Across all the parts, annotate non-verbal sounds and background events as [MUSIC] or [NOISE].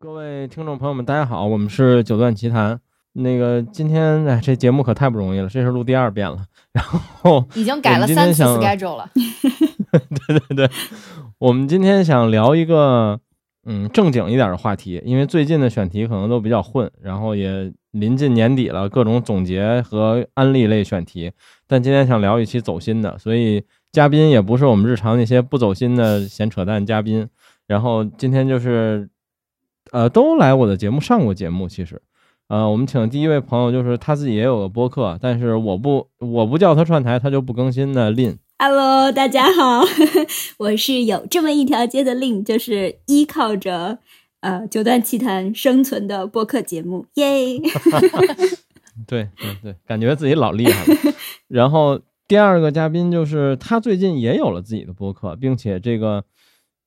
各位听众朋友们，大家好，我们是九段奇谈。那个今天哎，这节目可太不容易了，这是录第二遍了。然后 [LAUGHS] 已经改了三次 schedule 了。[LAUGHS] 对对对，我们今天想聊一个嗯正经一点的话题，因为最近的选题可能都比较混，然后也临近年底了，各种总结和安利类选题。但今天想聊一期走心的，所以嘉宾也不是我们日常那些不走心的闲扯淡嘉宾。然后今天就是。呃，都来我的节目上过节目，其实，呃，我们请的第一位朋友就是他自己也有个播客，但是我不我不叫他串台，他就不更新的 Lin。Hello，大家好，[LAUGHS] 我是有这么一条街的 Lin，就是依靠着呃九段奇谈生存的播客节目，耶。[LAUGHS] 对对对，感觉自己老厉害了。然后第二个嘉宾就是他最近也有了自己的播客，并且这个。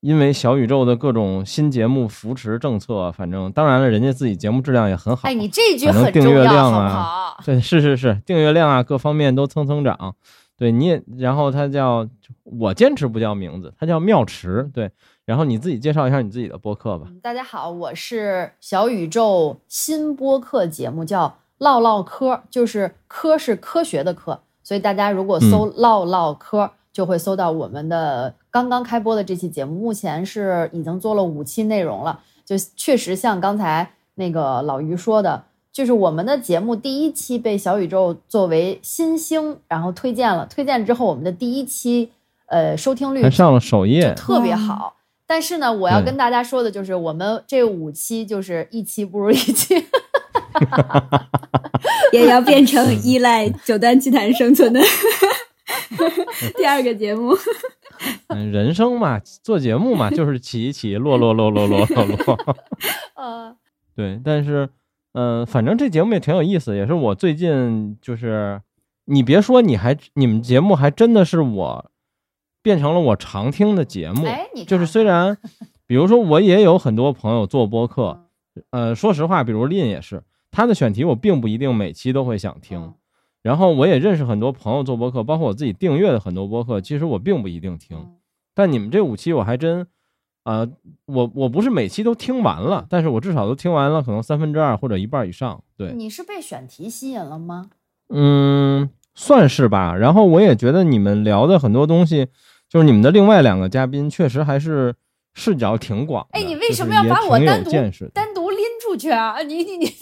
因为小宇宙的各种新节目扶持政策，反正当然了，人家自己节目质量也很好。哎，你这句很重要，好不好？[LAUGHS] 对，是是是，订阅量啊，各方面都蹭蹭涨。对，你也，然后他叫我坚持不叫名字，他叫妙池。对，然后你自己介绍一下你自己的播客吧。大家好，我是小宇宙新播客节目，叫唠唠嗑，就是科是科学的科，所以大家如果搜唠唠嗑。就会搜到我们的刚刚开播的这期节目，目前是已经做了五期内容了。就确实像刚才那个老于说的，就是我们的节目第一期被小宇宙作为新星，然后推荐了。推荐之后，我们的第一期呃收听率还上了首页，特别好。但是呢，我要跟大家说的就是，我们这五期就是一期不如一期 [LAUGHS] [LAUGHS] 也要变成依赖九段奇谭生存的。[LAUGHS] 第二个节目，嗯，人生嘛，做节目嘛，[LAUGHS] 就是起起落落落落落落落。[LAUGHS] 呃，对，但是，嗯，反正这节目也挺有意思，也是我最近就是，你别说，你还你们节目还真的是我变成了我常听的节目。哎，你就是虽然，比如说我也有很多朋友做播客，呃，说实话，比如林也是，他的选题我并不一定每期都会想听。然后我也认识很多朋友做播客，包括我自己订阅的很多播客，其实我并不一定听。但你们这五期我还真，呃，我我不是每期都听完了，但是我至少都听完了，可能三分之二或者一半以上。对，你是被选题吸引了吗？嗯，算是吧。然后我也觉得你们聊的很多东西，就是你们的另外两个嘉宾，确实还是视角挺广。哎，你为什么要把我单独单独拎出去啊？你你你为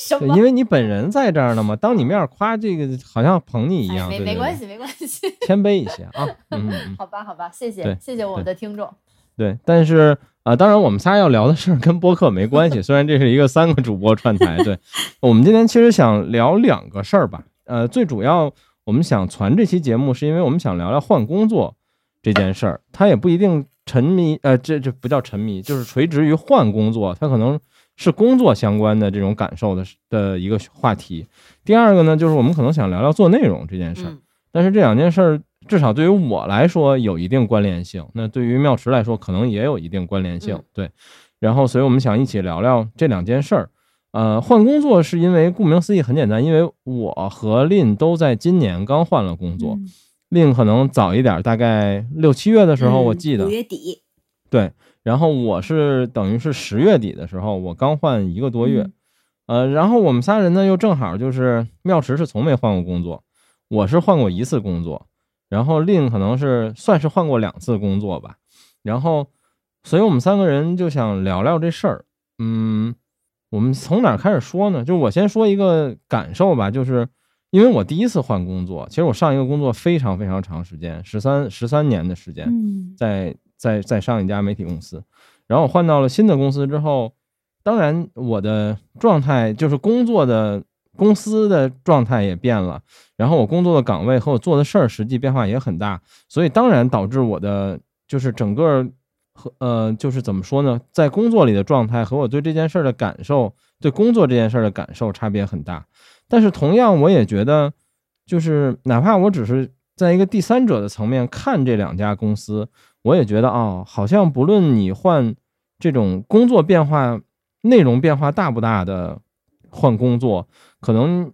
什么？[LAUGHS] 因为你本人在这儿呢嘛，当你面夸这个，好像捧你一样。没没关系，没关系，[LAUGHS] 谦卑一些啊。嗯，[LAUGHS] 好吧，好吧，谢谢，谢谢我们的听众。对，但是啊，当然我们仨要聊的事儿跟播客没关系，虽然这是一个三个主播串台。对，我们今天其实想聊两个事儿吧。呃，最主要我们想传这期节目，是因为我们想聊聊换工作这件事儿。他也不一定沉迷，呃，这这不叫沉迷，就是垂直于换工作，他可能。是工作相关的这种感受的的一个话题。第二个呢，就是我们可能想聊聊做内容这件事儿。但是这两件事儿至少对于我来说有一定关联性，那对于妙池来说可能也有一定关联性。对，然后所以我们想一起聊聊这两件事儿。呃，换工作是因为顾名思义很简单，因为我和令都在今年刚换了工作，令可能早一点，大概六七月的时候，我记得五月底。对。然后我是等于是十月底的时候，我刚换一个多月，呃，然后我们仨人呢又正好就是妙池是从没换过工作，我是换过一次工作，然后令可能是算是换过两次工作吧，然后，所以我们三个人就想聊聊这事儿，嗯，我们从哪开始说呢？就我先说一个感受吧，就是因为我第一次换工作，其实我上一个工作非常非常长时间，十三十三年的时间，在。在在上一家媒体公司，然后我换到了新的公司之后，当然我的状态就是工作的公司的状态也变了，然后我工作的岗位和我做的事儿实际变化也很大，所以当然导致我的就是整个和呃就是怎么说呢，在工作里的状态和我对这件事儿的感受，对工作这件事儿的感受差别很大。但是同样，我也觉得就是哪怕我只是在一个第三者的层面看这两家公司。我也觉得啊，好像不论你换这种工作变化、内容变化大不大的换工作，可能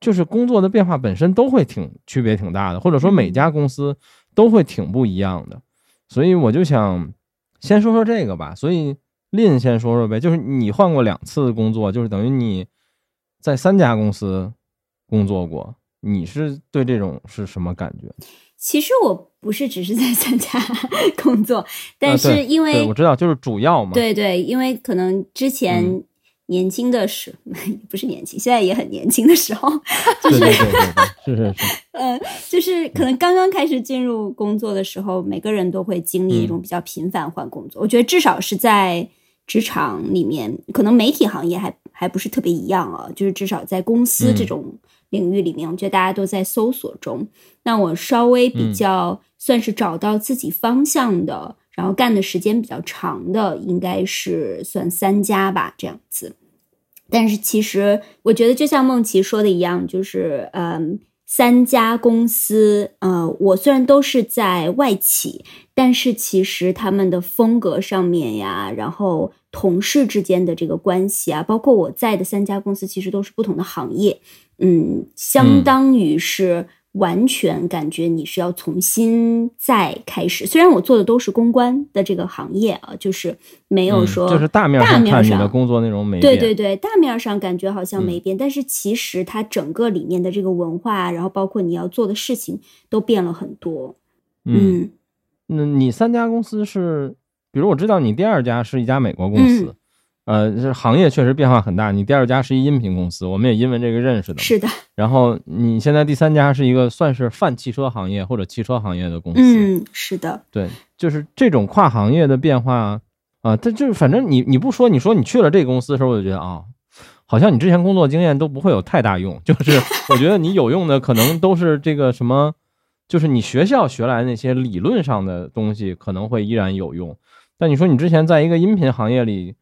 就是工作的变化本身都会挺区别挺大的，或者说每家公司都会挺不一样的。所以我就想先说说这个吧。所以林先说说呗，就是你换过两次工作，就是等于你在三家公司工作过，你是对这种是什么感觉？其实我不是只是在参加 [LAUGHS] 工作，但是因为我知道就是主要嘛，对对，因为可能之前。年轻的时 [LAUGHS] 不是年轻，现在也很年轻的时候，[LAUGHS] 就是是是是，呃，就是可能刚刚开始进入工作的时候，每个人都会经历一种比较频繁换工作。我觉得至少是在职场里面，可能媒体行业还还不是特别一样啊。就是至少在公司这种领域里面，我觉得大家都在搜索中。那我稍微比较算是找到自己方向的，然后干的时间比较长的，应该是算三家吧，这样子。但是其实，我觉得就像梦琪说的一样，就是嗯，三家公司，呃，我虽然都是在外企，但是其实他们的风格上面呀，然后同事之间的这个关系啊，包括我在的三家公司，其实都是不同的行业，嗯，相当于是。完全感觉你是要重新再开始。虽然我做的都是公关的这个行业啊，就是没有说就是大面上看你的工作内容没变。对对对，大面上感觉好像没变，但是其实它整个里面的这个文化，然后包括你要做的事情都变了很多。嗯，那你三家公司是，比如我知道你第二家是一家美国公司。呃，这行业确实变化很大。你第二家是一音频公司，我们也因为这个认识的。是的。然后你现在第三家是一个算是泛汽车行业或者汽车行业的公司。嗯，是的。对，就是这种跨行业的变化啊，它就是反正你你不说，你说你去了这个公司的时候，我就觉得啊，好像你之前工作经验都不会有太大用。就是 [LAUGHS] 我觉得你有用的可能都是这个什么，就是你学校学来那些理论上的东西可能会依然有用。但你说你之前在一个音频行业里。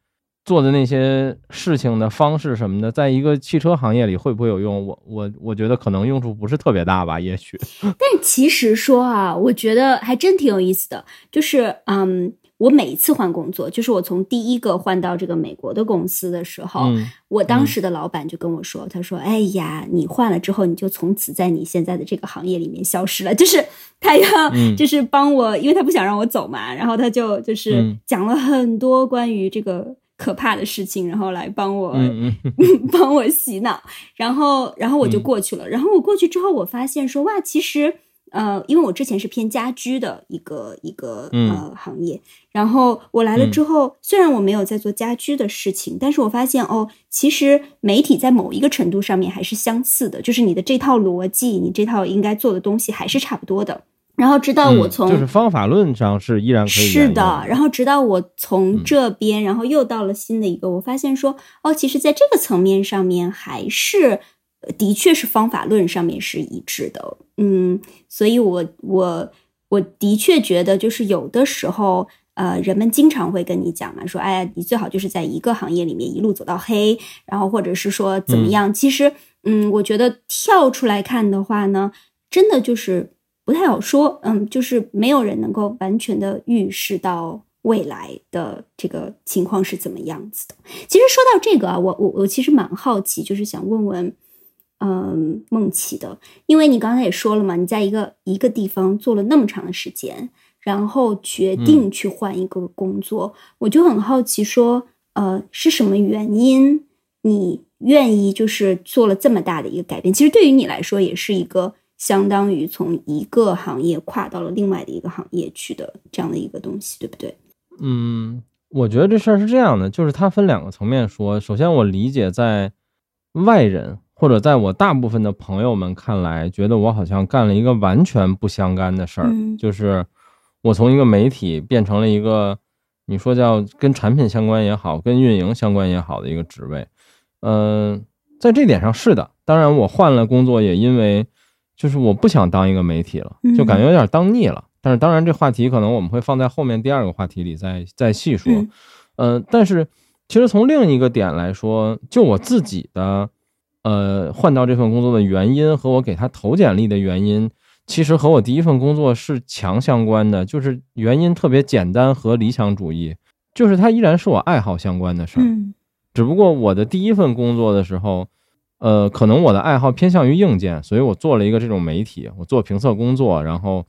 做的那些事情的方式什么的，在一个汽车行业里会不会有用？我我我觉得可能用处不是特别大吧，也许。[LAUGHS] 但其实说啊，我觉得还真挺有意思的。就是嗯，我每一次换工作，就是我从第一个换到这个美国的公司的时候，我当时的老板就跟我说：“他说，哎呀，你换了之后，你就从此在你现在的这个行业里面消失了。”就是他要 [LAUGHS] 就是帮我，因为他不想让我走嘛，然后他就就是讲了很多关于这个。可怕的事情，然后来帮我 [LAUGHS] 帮我洗脑，然后然后我就过去了。然后我过去之后，我发现说哇，其实呃，因为我之前是偏家居的一个一个呃行业，然后我来了之后，虽然我没有在做家居的事情，但是我发现哦，其实媒体在某一个程度上面还是相似的，就是你的这套逻辑，你这套应该做的东西还是差不多的。然后直到我从就是方法论上是依然可以是的，然后直到我从这边，然后又到了新的一个，我发现说哦，其实在这个层面上面还是的确是方法论上面是一致的，嗯，所以我我我的确觉得就是有的时候，呃，人们经常会跟你讲嘛，说哎呀，你最好就是在一个行业里面一路走到黑，然后或者是说怎么样，其实嗯，我觉得跳出来看的话呢，真的就是。不太好说，嗯，就是没有人能够完全的预示到未来的这个情况是怎么样子的。其实说到这个啊，我我我其实蛮好奇，就是想问问，嗯，梦琪的，因为你刚才也说了嘛，你在一个一个地方做了那么长的时间，然后决定去换一个工作，我就很好奇，说，呃，是什么原因你愿意就是做了这么大的一个改变？其实对于你来说，也是一个。相当于从一个行业跨到了另外的一个行业去的这样的一个东西，对不对？嗯，我觉得这事儿是这样的，就是它分两个层面说。首先，我理解在外人或者在我大部分的朋友们看来，觉得我好像干了一个完全不相干的事儿，就是我从一个媒体变成了一个你说叫跟产品相关也好，跟运营相关也好的一个职位。嗯，在这点上是的。当然，我换了工作也因为。就是我不想当一个媒体了，就感觉有点当腻了。但是当然，这话题可能我们会放在后面第二个话题里再再细说。嗯，但是其实从另一个点来说，就我自己的呃换到这份工作的原因和我给他投简历的原因，其实和我第一份工作是强相关的。就是原因特别简单和理想主义，就是它依然是我爱好相关的事儿。只不过我的第一份工作的时候。呃，可能我的爱好偏向于硬件，所以我做了一个这种媒体，我做评测工作，然后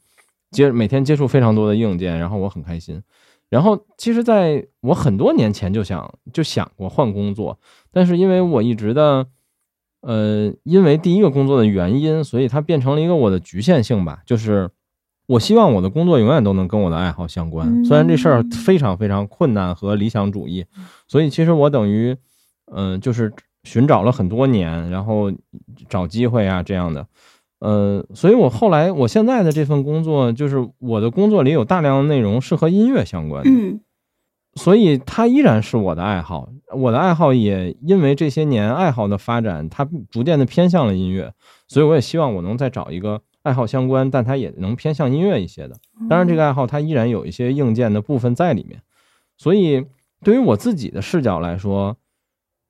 接每天接触非常多的硬件，然后我很开心。然后其实在我很多年前就想就想过换工作，但是因为我一直的，呃，因为第一个工作的原因，所以它变成了一个我的局限性吧，就是我希望我的工作永远都能跟我的爱好相关，虽然这事儿非常非常困难和理想主义，所以其实我等于，嗯，就是寻找了很多年，然后找机会啊这样的。呃，所以我后来我现在的这份工作，就是我的工作里有大量的内容是和音乐相关的，嗯，所以它依然是我的爱好。我的爱好也因为这些年爱好的发展，它逐渐的偏向了音乐，所以我也希望我能再找一个爱好相关，但它也能偏向音乐一些的。当然，这个爱好它依然有一些硬件的部分在里面。所以对于我自己的视角来说，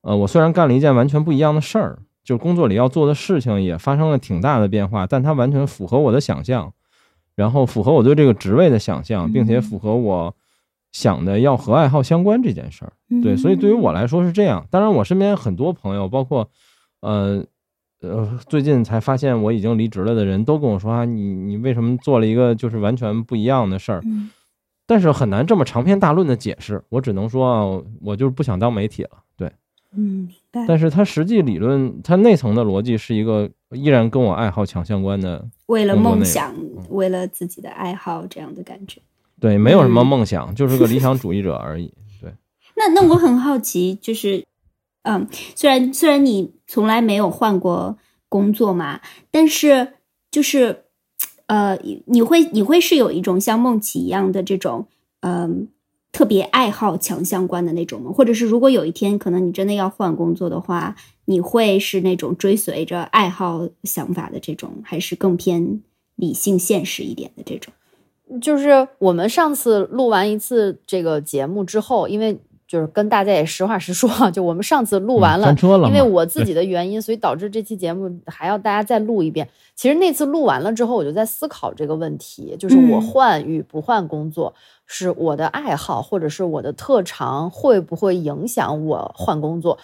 呃，我虽然干了一件完全不一样的事儿。就工作里要做的事情也发生了挺大的变化，但它完全符合我的想象，然后符合我对这个职位的想象，并且符合我想的要和爱好相关这件事儿。对，所以对于我来说是这样。当然，我身边很多朋友，包括呃呃，最近才发现我已经离职了的人都跟我说啊，你你为什么做了一个就是完全不一样的事儿？但是很难这么长篇大论的解释，我只能说啊，我就是不想当媒体了。对。嗯，明白。但是它实际理论，它内层的逻辑是一个依然跟我爱好强相关的。为了梦想，为了自己的爱好，这样的感觉。对，没有什么梦想，就是个理想主义者而已。[LAUGHS] 对。那那我很好奇，就是，嗯，虽然虽然你从来没有换过工作嘛，但是就是，呃，你会你会是有一种像梦琪一样的这种，嗯。特别爱好强相关的那种吗？或者是如果有一天可能你真的要换工作的话，你会是那种追随着爱好想法的这种，还是更偏理性现实一点的这种？就是我们上次录完一次这个节目之后，因为。就是跟大家也实话实说，就我们上次录完了，因为我自己的原因，所以导致这期节目还要大家再录一遍。其实那次录完了之后，我就在思考这个问题，就是我换与不换工作，是我的爱好或者是我的特长，会不会影响我换工作？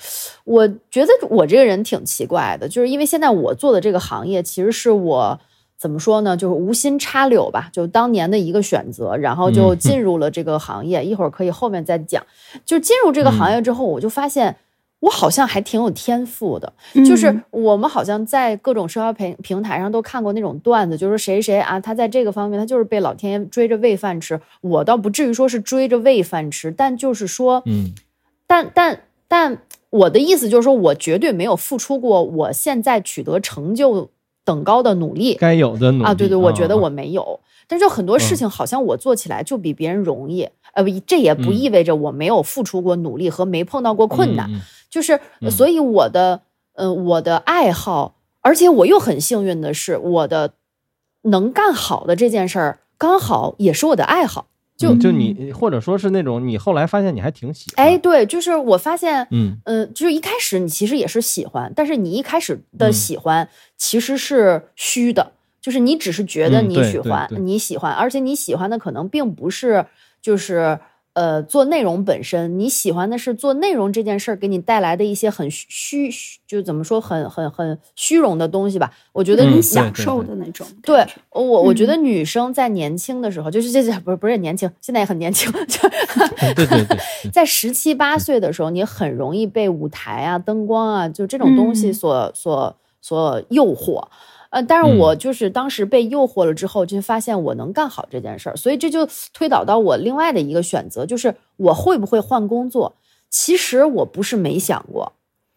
我觉得我这个人挺奇怪的，就是因为现在我做的这个行业，其实是我。怎么说呢？就是无心插柳吧，就当年的一个选择，然后就进入了这个行业。一会儿可以后面再讲。就进入这个行业之后，我就发现我好像还挺有天赋的。就是我们好像在各种社交平平台上都看过那种段子，就是谁谁啊，他在这个方面他就是被老天爷追着喂饭吃。我倒不至于说是追着喂饭吃，但就是说，嗯，但但但我的意思就是说，我绝对没有付出过我现在取得成就。等高的努力，该有的努力啊！对对，我觉得我没有，但是就很多事情好像我做起来就比别人容易。呃，这也不意味着我没有付出过努力和没碰到过困难。就是所以我的，呃，我的爱好，而且我又很幸运的是，我的能干好的这件事儿，刚好也是我的爱好。就就你，或者说是那种你后来发现你还挺喜欢，哎，对，就是我发现，嗯。嗯，就是一开始你其实也是喜欢，但是你一开始的喜欢其实是虚的，就是你只是觉得你喜欢，你喜欢，而且你喜欢的可能并不是就是。呃，做内容本身，你喜欢的是做内容这件事儿给你带来的一些很虚，就怎么说，很很很虚荣的东西吧？我觉得你享受的那种。对，我我觉得女生在年轻的时候，就是这这不是不是年轻，现在也很年轻，就对 [LAUGHS] 对对，[LAUGHS] 在十七八岁的时候，你很容易被舞台啊、灯光啊，就这种东西所所所诱惑。呃，但是我就是当时被诱惑了之后，就发现我能干好这件事儿，所以这就推导到我另外的一个选择，就是我会不会换工作？其实我不是没想过，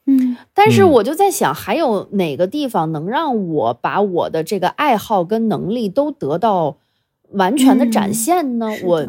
嗯，但是我就在想，还有哪个地方能让我把我的这个爱好跟能力都得到完全的展现呢？我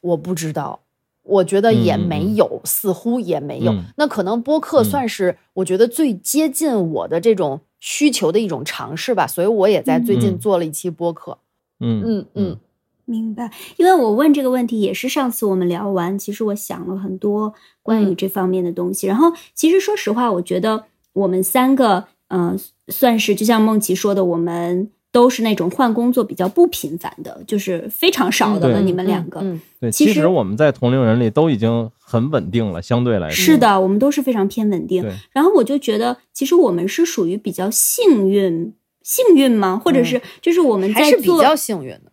我不知道，我觉得也没有，似乎也没有。那可能播客算是我觉得最接近我的这种。需求的一种尝试吧，所以我也在最近做了一期播客。嗯嗯嗯，明白。因为我问这个问题也是上次我们聊完，其实我想了很多关于这方面的东西。然后，其实说实话，我觉得我们三个，嗯，算是就像梦琪说的，我们。都是那种换工作比较不频繁的，就是非常少的了。你们两个，对，其实我们在同龄人里都已经很稳定了，相对来说是的，我们都是非常偏稳定。然后我就觉得，其实我们是属于比较幸运，幸运吗？或者是就是我们在做比较幸运的，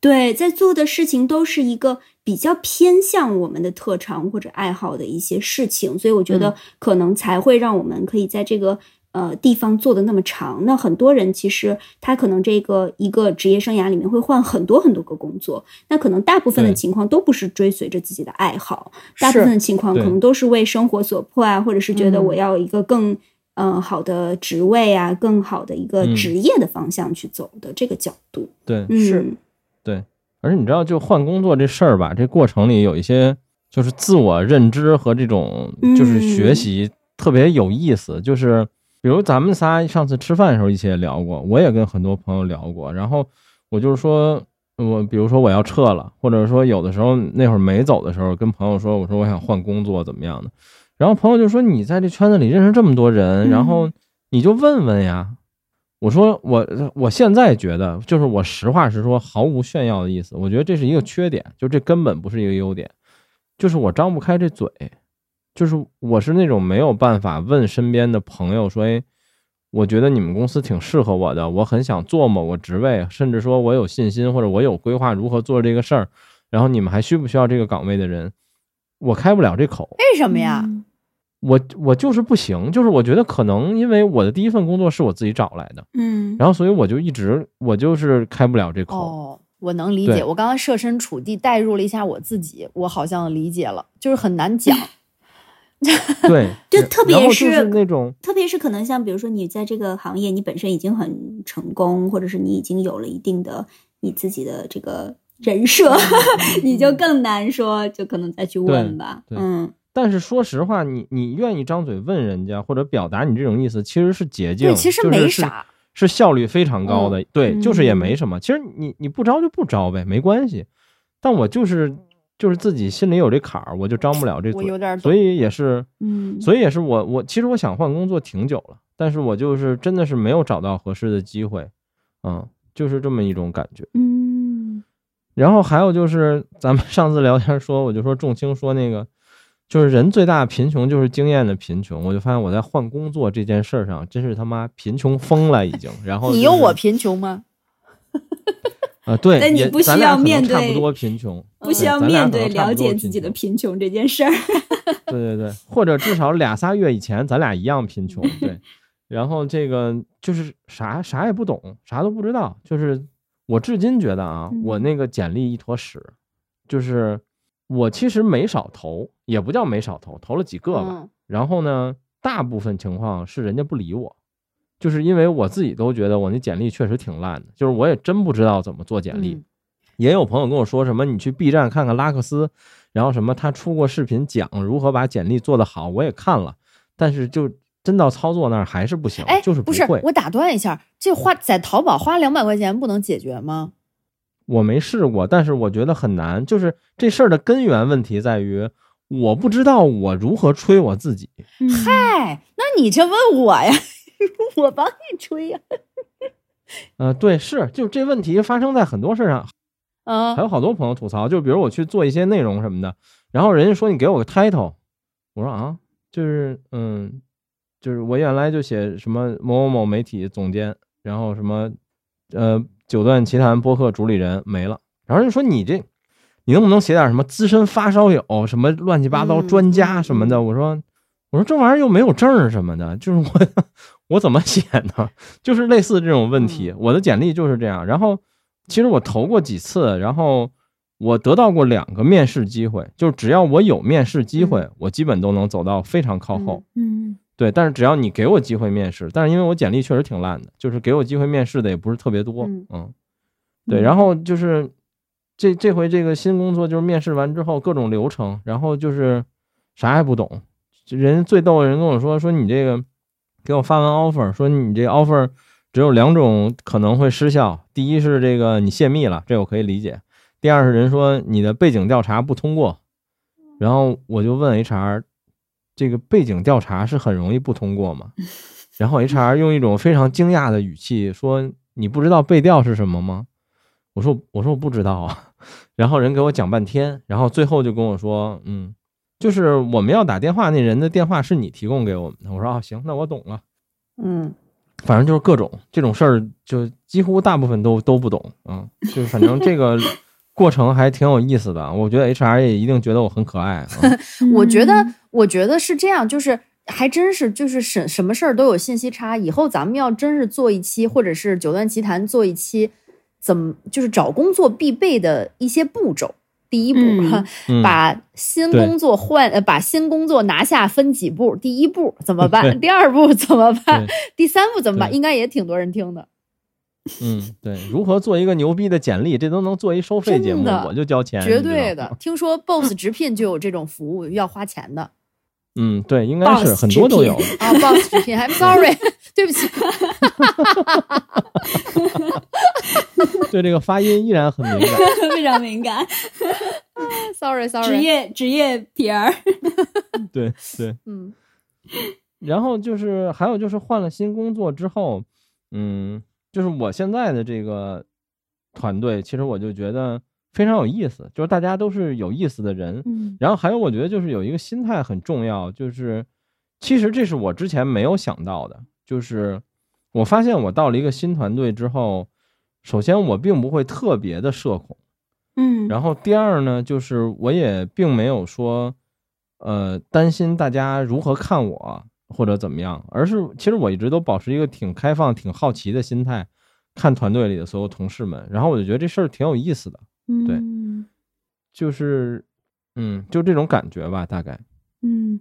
对，在做的事情都是一个。比较偏向我们的特长或者爱好的一些事情，所以我觉得可能才会让我们可以在这个。呃，地方做的那么长，那很多人其实他可能这个一个职业生涯里面会换很多很多个工作，那可能大部分的情况都不是追随着自己的爱好，大部分的情况可能都是为生活所迫啊，或者是觉得我要一个更嗯好的职位啊，更好的一个职业的方向去走的这个角度。对，是，对。而且你知道，就换工作这事儿吧，这过程里有一些就是自我认知和这种就是学习特别有意思，就是。比如咱们仨上次吃饭的时候一起也聊过，我也跟很多朋友聊过。然后我就是说，我比如说我要撤了，或者说有的时候那会儿没走的时候，跟朋友说，我说我想换工作怎么样的。然后朋友就说，你在这圈子里认识这么多人，然后你就问问呀。我说我我现在觉得，就是我实话实说，毫无炫耀的意思。我觉得这是一个缺点，就这根本不是一个优点，就是我张不开这嘴。就是我是那种没有办法问身边的朋友说，哎，我觉得你们公司挺适合我的，我很想做某个职位，甚至说我有信心或者我有规划如何做这个事儿，然后你们还需不需要这个岗位的人，我开不了这口。为什么呀？我我就是不行，就是我觉得可能因为我的第一份工作是我自己找来的，嗯，然后所以我就一直我就是开不了这口。哦，我能理解，我刚刚设身处地代入了一下我自己，我好像理解了，就是很难讲。[LAUGHS] [LAUGHS] 对，就特别是那种，特别是可能像比如说你在这个行业，你本身已经很成功，或者是你已经有了一定的你自己的这个人设，[LAUGHS] 你就更难说，就可能再去问吧。嗯，但是说实话，你你愿意张嘴问人家或者表达你这种意思，其实是捷径，其实没啥，是效率非常高的。对，就是也没什么。其实你你不招就不招呗，没关系。但我就是。就是自己心里有这坎儿，我就张不了这嘴，所以也是，嗯，所以也是我我其实我想换工作挺久了，但是我就是真的是没有找到合适的机会，嗯，就是这么一种感觉，嗯。然后还有就是咱们上次聊天说，我就说仲青说那个，就是人最大的贫穷就是经验的贫穷，我就发现我在换工作这件事上真是他妈贫穷疯了已经。然后你有我贫穷吗？[LAUGHS] 啊，对，但你不需要面对差不多贫穷，不需要面对了解自己的贫穷这件事儿。[LAUGHS] [LAUGHS] 对对对，或者至少俩仨月以前咱俩一样贫穷。对，然后这个就是啥啥也不懂，啥都不知道。就是我至今觉得啊，我那个简历一坨屎。就是我其实没少投，也不叫没少投，投了几个吧。然后呢，大部分情况是人家不理我。就是因为我自己都觉得我那简历确实挺烂的，就是我也真不知道怎么做简历。也有朋友跟我说什么，你去 B 站看看拉克斯，然后什么他出过视频讲如何把简历做得好，我也看了，但是就真到操作那儿还是不行，就是不会。我打断一下，这花在淘宝花两百块钱不能解决吗？我没试过，但是我觉得很难。就是这事儿的根源问题在于，我不知道我如何吹我自己。嗨，那你这问我呀？[LAUGHS] 我帮你吹呀，呃，对，是，就这问题发生在很多事上，啊，还有好多朋友吐槽，就比如我去做一些内容什么的，然后人家说你给我个 title，我说啊，就是嗯，就是我原来就写什么某某某媒体总监，然后什么呃九段奇谈播客主理人没了，然后人说你这你能不能写点什么资深发烧友什么乱七八糟专家什么的？我说我说这玩意儿又没有证什么的，就是我。我怎么写呢？[LAUGHS] 就是类似这种问题，我的简历就是这样。然后，其实我投过几次，然后我得到过两个面试机会。就是只要我有面试机会，我基本都能走到非常靠后。嗯，对。但是只要你给我机会面试，但是因为我简历确实挺烂的，就是给我机会面试的也不是特别多。嗯，对。然后就是这这回这个新工作，就是面试完之后各种流程，然后就是啥也不懂。人最逗的人跟我说说你这个。给我发完 offer，说你这 offer 只有两种可能会失效，第一是这个你泄密了，这我可以理解；第二是人说你的背景调查不通过。然后我就问 HR，这个背景调查是很容易不通过吗？然后 HR 用一种非常惊讶的语气说：“你不知道背调是什么吗？”我说：“我说我不知道啊。”然后人给我讲半天，然后最后就跟我说：“嗯。”就是我们要打电话，那人的电话是你提供给我们的。我说啊，行，那我懂了。嗯，反正就是各种这种事儿，就几乎大部分都都不懂。嗯，就是反正这个过程还挺有意思的。我觉得 HR 也一定觉得我很可爱。[LAUGHS] 我觉得嗯，我觉得是这样，就是还真是，就是什什么事儿都有信息差。以后咱们要真是做一期，或者是九段奇谈做一期，怎么就是找工作必备的一些步骤。第一步，把新工作换呃，把新工作拿下分几步。第一步怎么办？第二步怎么办？第三步怎么办？应该也挺多人听的。嗯，对，如何做一个牛逼的简历，这都能做一收费节目，我就交钱，绝对的。，听说 Boss 直聘就有这种服务，要花钱的嗯，对，应该是很多都有。啊。Boss 直聘，I'm sorry，[LAUGHS] 对不起。[LAUGHS] 对这个发音依然很敏感。非常敏感，Sorry [LAUGHS] 职业职业 PR，对对，嗯然后就是还有就是换了新工作之后，嗯，就是我现在的这个团队，其实我就觉得非常有意思，就是大家都是有意思的人。嗯然后还有我觉得就是有一个心态很重要，就是其实这是我之前没有想到的，就是我发现我到了一个新团队之后，首先我并不会特别的社恐。嗯，然后第二呢，就是我也并没有说，呃，担心大家如何看我或者怎么样，而是其实我一直都保持一个挺开放、挺好奇的心态，看团队里的所有同事们，然后我就觉得这事儿挺有意思的，对嗯就是，嗯，就这种感觉吧，大概，嗯，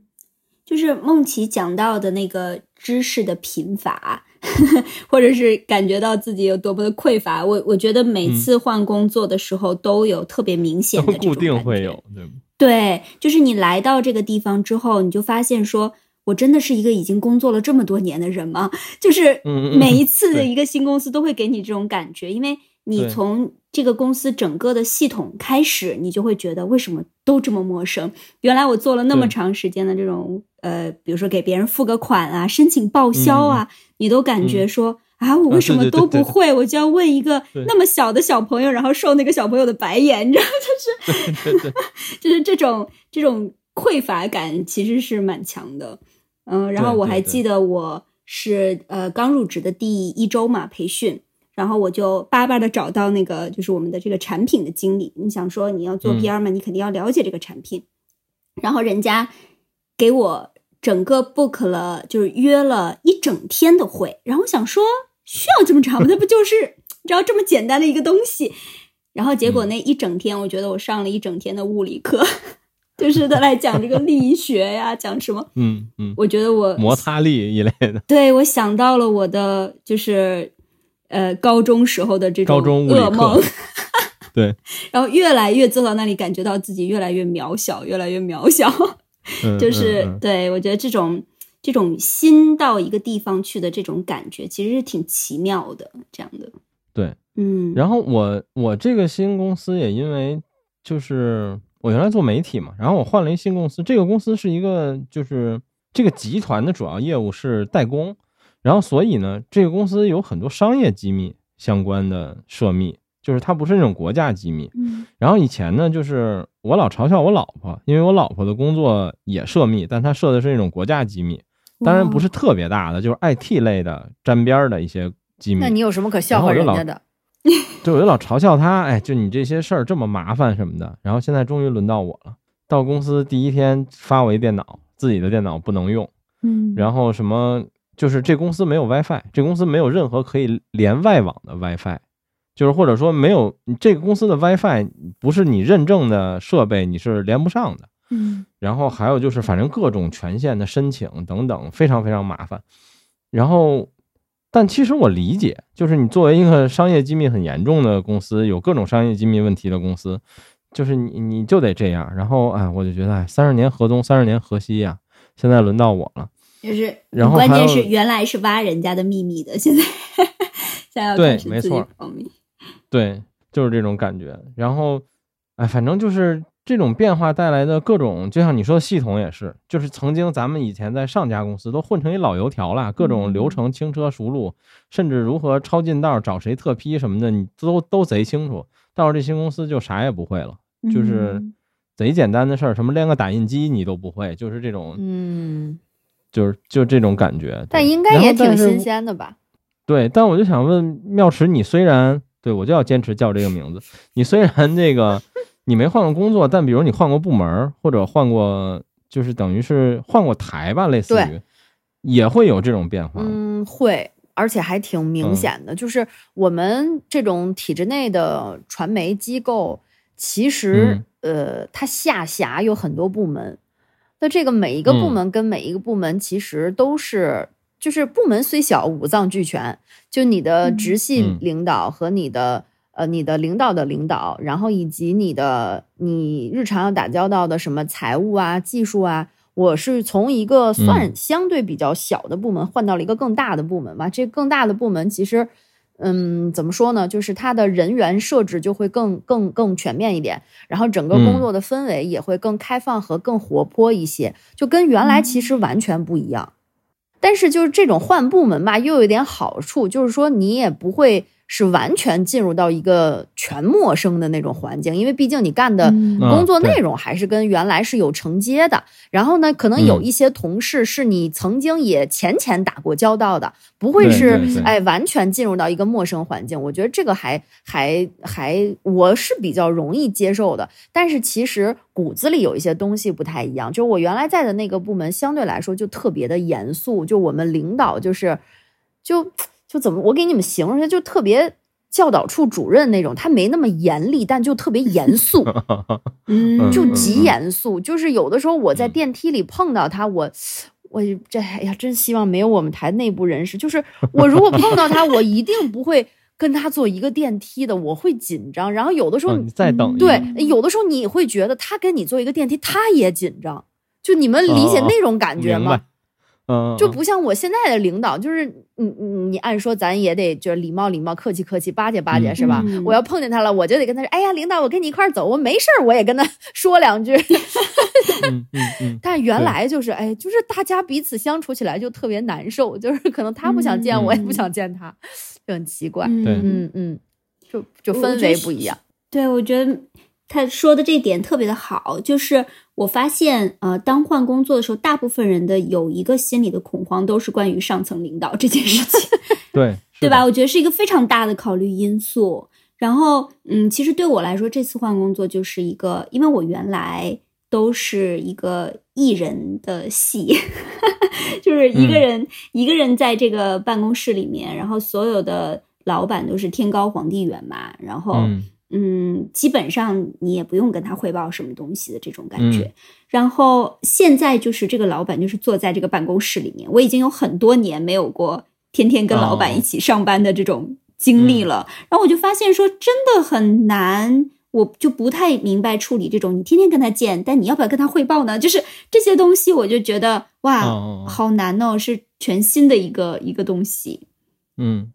就是梦琪讲到的那个知识的贫乏，[LAUGHS] 或者是感觉到自己有多么的匮乏。我我觉得每嗯次换工作的时候都有特别明显都固定会有，对吗？对，就是你来到这个地方之后，你就发现说，我真的是一个已经工作了这么多年的人吗？[LAUGHS] 就是每一次的一个新公司都会给你这种感觉，因为你从这个公司整个的系统开始，你就会觉得为什么都这么陌生？原来我做了那么长时间的这种呃，比如说给别人付个款啊，申请报销啊，你都感觉说。啊，我为什么嗯对对对对都不会？我就要问一个那么小的小朋友，然后受那个小朋友的白眼，你知道，[LAUGHS] 就是，[LAUGHS] 就是这种这种匮乏感其实是蛮强的。嗯，然后我还记得我是呃刚入职的第一周嘛培训，然后我就巴巴的找到那个就是我们的这个产品的经理，你想说你要做嗯 PR 嘛，你肯定要了解这个产品，然后人家给我整个 book 了，就是约了一整天的会，然后我想说需要这么长吗？那不就是你知道这么简单的一个东西？然后结果嗯那一整天，我觉得我上了一整天的物理课，就是他来讲这个力学呀，讲什么？嗯嗯，我觉得我摩擦力一类的，对我想到了我的就是呃高中时候的这种高中噩梦，[LAUGHS] 对，然后越来越坐到那里，感觉到自己越来越渺小，越来越渺小。嗯 [LAUGHS] 就是、嗯嗯对我觉得这种这种新到一个地方去的这种感觉，其实是挺奇妙的，这样的。对。嗯，然后我我这个新公司也因为就是我原来做媒体嘛，然后我换了一新公司，这个公司是一个就是这个集团的主要业务是代工，然后所以呢，这个公司有很多商业机密相关的涉密，就是它不是那种国家机密。嗯然后以前呢，就是我老嘲笑我老婆，因为我老婆的工作也涉密，但她涉的是那种国家机密，当然不是特别大的，就是 IT 类的沾边儿的一些机密。那你有什么可笑话人家的？[LAUGHS] 对，我就老嘲笑他，哎，就你这些事儿这么麻烦什么的。然后现在终于轮到我了，到公司第一天发我一电脑，自己的电脑不能用，嗯，然后什么就是这公司没有 WiFi，这公司没有任何可以连外网的 WiFi，就是或者说没有你这个公司的 WiFi 不是你认证的设备，你是连不上的。嗯然后还有就是，反正各种权限的申请等等，非常非常麻烦。然后，但其实我理解，就是你作为一个商业机密很严重的公司，有各种商业机密问题的公司，就是你你就得这样。然后，哎，我就觉得，哎，三十年河东，三十年河西呀、现在轮到我了。就是，然后关键是原来是挖人家的秘密的，现在 [LAUGHS] 现在要对没错。对，就是这种感觉。然后，哎，反正就是这种变化带来的各种，就像你说的系统也是，就是曾经咱们以前在上家公司都混成一老油条了，各种流程轻车熟路，甚至如何抄近道、找谁特批什么的，你都都贼清楚。到了这新公司就啥也不会了，就是嗯贼简单的事儿，什么连个打印机你都不会，就是这种，嗯，就是就这种感觉。但应该也挺新鲜的吧？对，但我就想问妙池，你虽然对我就要坚持叫这个名字。你虽然这个你没换过工作，但比如你换过部门或者换过，就是等于是换过台吧，类似于也会有这种变化。嗯，会。而且还挺明显的，就是我们这种体制内的传媒机构，其实呃，它下辖有很多部门。那这个每一个部门跟每一个部门其实都是，就是部门虽小，五脏俱全。就你的直系领导和你的呃，你的领导的领导，然后以及你的你日常要打交道的什么财务啊、技术啊。我是从一个算相对比较小的部门换到了一个更大的部门嘛，这更大的部门其实，嗯，怎么说呢？就是它的人员设置就会更更更全面一点，然后整个工作的氛围也会更开放和更活泼一些，就跟原来其实完全不一样。但是就是这种换部门吧，又有一点好处，就是说你也不会。是完全进入到一个全陌生的那种环境，因为毕竟你干的工作内容还是跟原来是有承接的。然后呢，可能有一些同事是你曾经也浅浅打过交道的，不会是哎完全进入到一个陌生环境。我觉得这个还还还我是比较容易接受的。但是其实骨子里有一些东西不太一样，就我原来在的那个部门相对来说就特别的严肃，就我们领导就是就。就怎么我给你们形容一下，就特别教导处主任那种，他没那么严厉，但就特别严肃，[LAUGHS] 嗯，就极严肃。就是有的时候我在电梯里碰到他，我我这哎呀，真希望没有我们台内部人士。就是我如果碰到他，我一定不会跟他坐一个电梯的，我会紧张。然后有的时候你再等，对，有的时候你会觉得他跟你坐一个电梯，他也紧张。就你们理解那种感觉吗？嗯，就不像我现在的领导，就是你你你按说咱也得就是礼貌礼貌客气客气巴结巴结是吧？我要碰见他了，我就得跟他说，哎呀，领导，我跟你一块走，我没事儿，我也跟他 [LAUGHS] 说两句。嗯嗯 [LAUGHS] 嗯。但原来就是哎，就是大家彼此相处起来就特别难受，就是可能他不想见我，也不想见他，就很奇怪。对，嗯嗯，就就氛围不一样。对，我觉得。他说的这点特别的好，就是我发现，呃，当换工作的时候，大部分人的有一个心理的恐慌，都是关于上层领导这件事情，[LAUGHS] 对对吧？我觉得是一个非常大的考虑因素。然后，嗯，其实对我来说，这次换工作就是一个，因为我原来都是一个艺人的戏，[LAUGHS] 就是一个人一个人在这个办公室里面，然后所有的老板都是天高皇帝远嘛，然后。嗯，基本上你也不用跟他汇报什么东西的这种感觉。然后现在就是这个老板就是坐在这个办公室里面，我已经有很多年没有过天天跟老板一起上班的这种经历了。然后我就发现说真的很难，我就不太明白处理这种你天天跟他见，但你要不要跟他汇报呢？就是这些东西，我就觉得哇，好难哦，是全新的一个一个东西。嗯，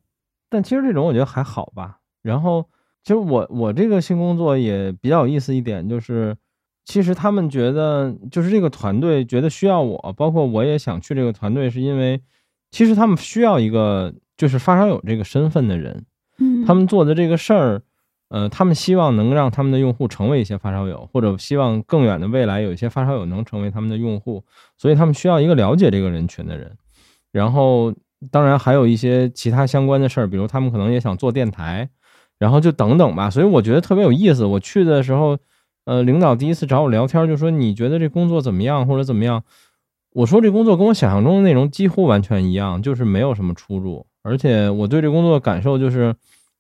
但其实这种我觉得还好吧。然后。其实我我这个新工作也比较有意思一点，就是其实他们觉得就是这个团队觉得需要我，包括我也想去这个团队，是因为其实他们需要一个就是发烧友这个身份的人。嗯，他们做的这个事儿，呃，他们希望能让他们的用户成为一些发烧友，或者希望更远的未来有一些发烧友能成为他们的用户，所以他们需要一个了解这个人群的人。然后当然还有一些其他相关的事儿，比如他们可能也想做电台。然后就等等吧，所以我觉得特别有意思。我去的时候，呃，领导第一次找我聊天，就说你觉得这工作怎么样，或者怎么样？我说这工作跟我想象中的内容几乎完全一样，就是没有什么出入。而且我对这工作的感受就是，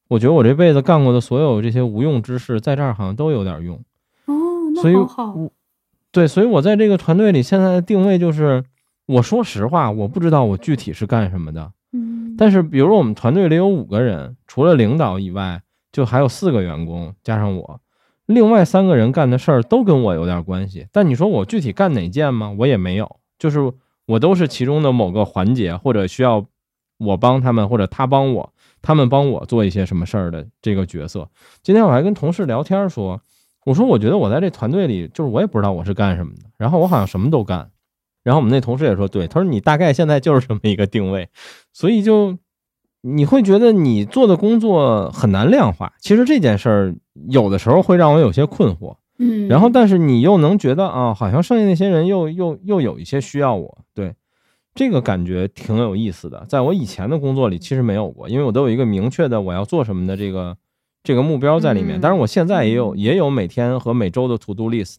我觉得我这辈子干过的所有这些无用之事，在这儿好像都有点用。哦，那好。对，所以我在这个团队里现在的定位就是，我说实话，我不知道我具体是干什么的。嗯。但是，比如我们团队里有五个人，除了领导以外。就还有四个员工加上我，另外三个人干的事儿都跟我有点关系。但你说我具体干哪件吗？我也没有，就是我都是其中的某个环节，或者需要我帮他们，或者他帮我，他们帮我做一些什么事儿的这个角色。今天我还跟同事聊天说，我说我觉得我在这团队里，就是我也不知道我是干什么的，然后我好像什么都干。然后我们那同事也说，对，他说你大概现在就是这么一个定位，所以就。你会觉得你做的工作很难量化，其实这件事儿有的时候会让我有些困惑，嗯，然后但是你又能觉得啊，好像剩下那些人又又又有一些需要我，对，这个感觉挺有意思的，在我以前的工作里其实没有过，因为我都有一个明确的我要做什么的这个这个目标在里面。嗯当然，我现在也有也有每天和每周的 to do list，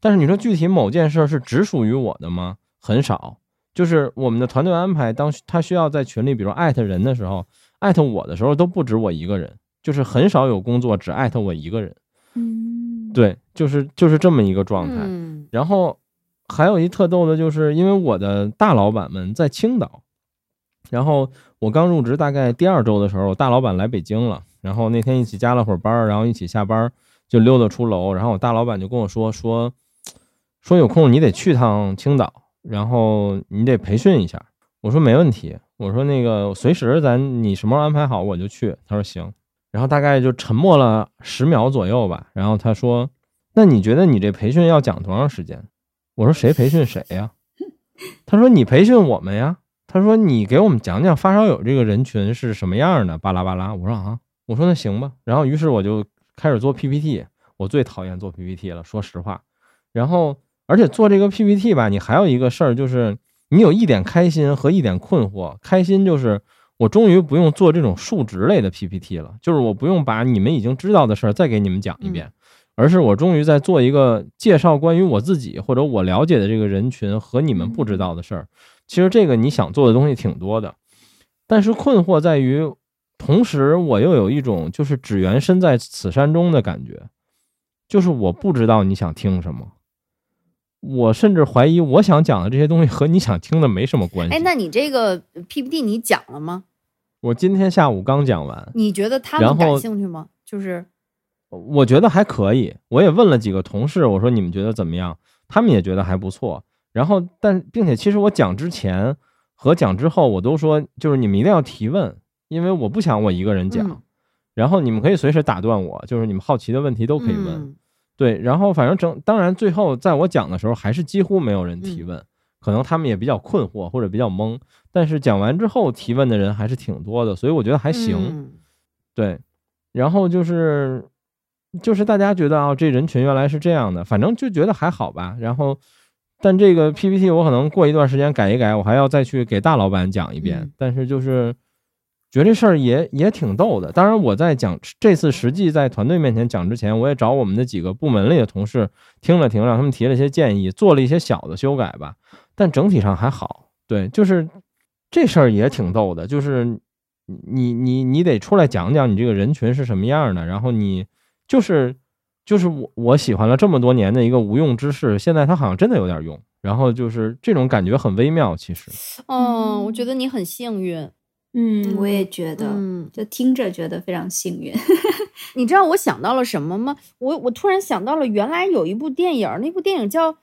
但是你说具体某件事是只属于我的吗？很少。就是我们的团队安排，当他需要在群里，比如艾特人的时候，艾特我的时候都不止我一个人，就是很少有工作只艾特我一个人。嗯，对，就是就是这么一个状态。嗯然后还有一特逗的，就是因为我的大老板们在青岛，然后我刚入职大概第二周的时候，我大老板来北京了，然后那天一起加了会儿班儿，然后一起下班就溜达出楼，然后我大老板就跟我说说说有空你得去趟青岛，然后你得培训一下。我说没问题，我说那个随时咱你什么时候安排好我就去。他说行，然后大概就沉默了十秒左右吧，然后他说。那你觉得你这培训要讲多长时间？我说谁培训谁呀？他说你培训我们呀。他说你给我们讲讲发烧友这个人群是什么样的，巴拉巴拉。我说啊，我说那行吧。然后于是我就开始做 PPT，我最讨厌做 PPT 了，说实话。然后而且做这个 PPT 吧，你还有一个事儿就是你有一点开心和一点困惑。开心就是我终于不用做这种数值类的 PPT 了，就是我不用把你们已经知道的事儿再给你们讲一遍。而是我终于在做一个介绍关于我自己或者我了解的这个人群和你们不知道的事儿。其实这个你想做的东西挺多的，但是困惑在于，同时我又有一种就是只缘身在此山中的感觉，就是我不知道你想听什么，我甚至怀疑我想讲的这些东西和你想听的没什么关系。哎，那你这个 PPT 你讲了吗？我今天下午刚讲完，你觉得他们感兴趣吗？就是我觉得还可以，我也问了几个同事，我说你们觉得怎么样？他们也觉得还不错。然后，但并且其实我讲之前和讲之后，我都说就是你们一定要提问，因为我不想我一个人讲。嗯然后你们可以随时打断我，就是你们好奇的问题都可以问。嗯对，然后反正整，当然最后在我讲的时候，还是几乎没有人提问，可能他们也比较困惑或者比较懵。但是讲完之后提问的人还是挺多的，所以我觉得还行。嗯对，然后就是就是大家觉得啊、这人群原来是这样的，反正就觉得还好吧。然后，但这个 PPT 我可能过一段时间改一改，我还要再去给大老板讲一遍。嗯但是就是觉得这事儿也也挺逗的。当然，我在讲这次实际在团队面前讲之前，我也找我们的几个部门里的同事听了听，让他们提了一些建议，做了一些小的修改吧。但整体上还好。对，就是这事儿也挺逗的，就是你你你得出来讲讲你这个人群是什么样的，然后你就是就是我我喜欢了这么多年的一个无用之事，现在它好像真的有点用，然后就是这种感觉很微妙，其实。嗯，我觉得你很幸运。嗯，我也觉得，嗯，就听着觉得非常幸运。[LAUGHS] 你知道我想到了什么吗？我我突然想到了，原来有一部电影，那部电影叫